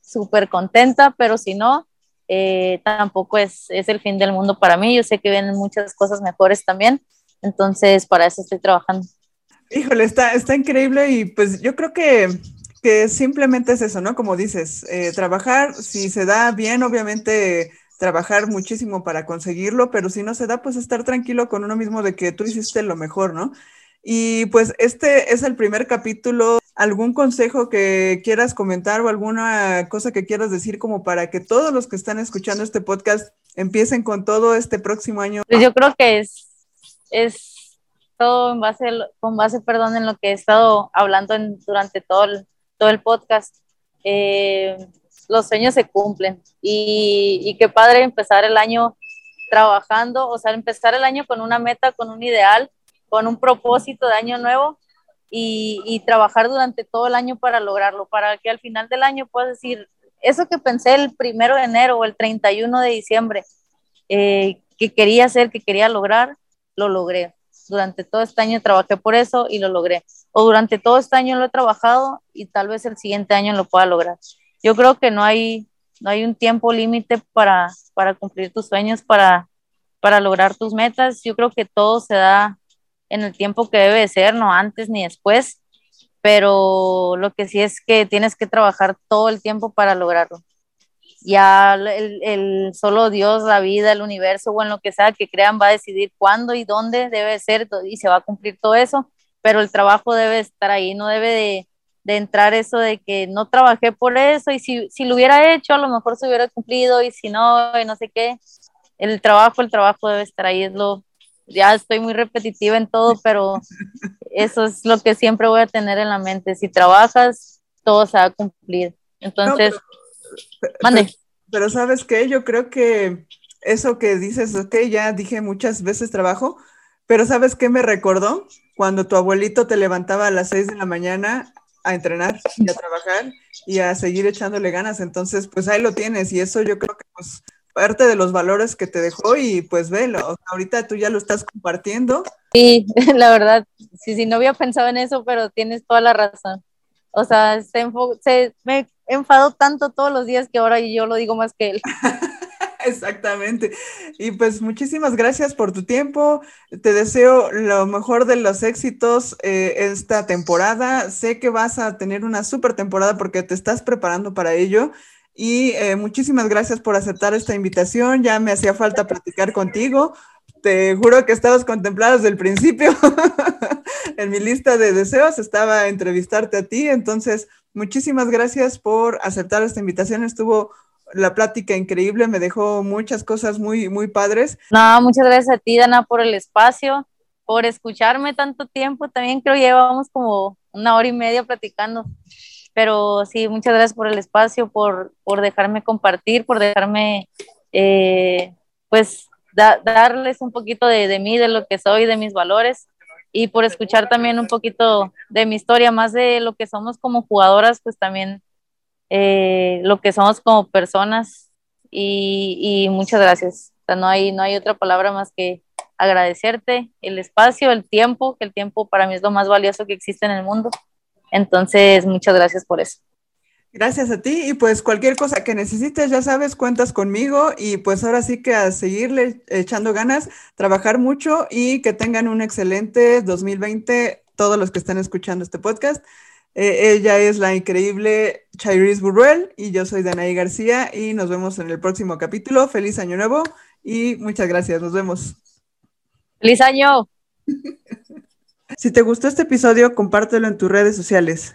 súper contenta, pero si no, eh, tampoco es, es el fin del mundo para mí. Yo sé que vienen muchas cosas mejores también, entonces para eso estoy trabajando. Híjole, está, está increíble y pues yo creo que, que simplemente es eso, ¿no? Como dices, eh, trabajar, si se da bien, obviamente trabajar muchísimo para conseguirlo, pero si no se da, pues estar tranquilo con uno mismo de que tú hiciste lo mejor, ¿no? Y pues este es el primer capítulo. ¿Algún consejo que quieras comentar o alguna cosa que quieras decir como para que todos los que están escuchando este podcast empiecen con todo este próximo año? Pues yo creo que es, es todo en base, con base, perdón, en lo que he estado hablando durante todo el, todo el podcast. Eh, los sueños se cumplen y, qué padre empezar el año trabajando, o sea, empezar el año con una meta, con un ideal con un propósito de año nuevo y, trabajar durante todo el año para lograrlo, para que al final del año puedas decir, eso que pensé el primero de enero o el 31 de diciembre, eh, que quería hacer, que quería lograr, lo logré. Durante todo este año trabajé por eso y lo logré. O durante todo este año lo he trabajado y tal vez el siguiente año lo pueda lograr. Yo creo que no hay, no hay un tiempo límite para, para cumplir tus sueños, para, para lograr tus metas. Yo creo que todo se da en el tiempo que debe ser, no antes ni después, pero lo que sí es que tienes que trabajar todo el tiempo para lograrlo. Ya el, el, solo Dios, la vida, el universo o en lo que sea que crean va a decidir cuándo y dónde debe ser y se va a cumplir todo eso, pero el trabajo debe estar ahí, no debe de, de entrar eso de que no trabajé por eso y si, si, lo hubiera hecho a lo mejor se hubiera cumplido y si no, y no sé qué, el trabajo, el trabajo debe estar ahí, es lo, ya estoy muy repetitiva en todo, pero eso es lo que siempre voy a tener en la mente, si trabajas, todo se va a cumplir. Entonces, mande. Pero, sabes qué, yo creo que eso que dices, ok, ya dije muchas veces trabajo, pero ¿sabes qué me recordó? Cuando tu abuelito te levantaba a las 6 de la mañana a entrenar y a trabajar y a seguir echándole ganas. Entonces, pues ahí lo tienes y eso yo creo que pues parte de los valores que te dejó y pues velo, ahorita tú ya lo estás compartiendo. Sí, la verdad, sí, sí, no había pensado en eso, pero tienes toda la razón. O sea, se, se me enfadó tanto todos los días que ahora yo lo digo más que él. Exactamente. Y pues muchísimas gracias por tu tiempo. Te deseo lo mejor de los éxitos eh, esta temporada. Sé que vas a tener una super temporada porque te estás preparando para ello. Y eh, muchísimas gracias por aceptar esta invitación. Ya me hacía falta platicar contigo. Te juro que estabas contemplado desde el principio. en mi lista de deseos estaba entrevistarte a ti. Entonces, muchísimas gracias por aceptar esta invitación. Estuvo la plática increíble, me dejó muchas cosas muy, muy padres. No, muchas gracias a ti, Dana, por el espacio, por escucharme tanto tiempo. También creo llevamos como una hora y media platicando. Pero sí, muchas gracias por el espacio, por, por dejarme compartir, por dejarme, eh, pues, darles un poquito de, de mí, de lo que soy, de mis valores y por escuchar también un poquito de mi historia, más de lo que somos como jugadoras, pues también eh, lo que somos como personas y, muchas gracias. No hay, no hay otra palabra más que agradecerte el espacio, el tiempo, que el tiempo para mí es lo más valioso que existe en el mundo. Entonces, muchas gracias por eso. Gracias a ti y pues cualquier cosa que necesites, ya sabes, cuentas conmigo y pues ahora sí que a seguirle echando ganas, trabajar mucho y que tengan un excelente 2020 todos los que están escuchando este podcast. Eh, ella es la increíble Chairis Burrell y yo soy Danaí García y nos vemos en el próximo capítulo. Feliz año nuevo y muchas gracias. Nos vemos. Feliz año. si te gustó este episodio, compártelo en tus redes sociales.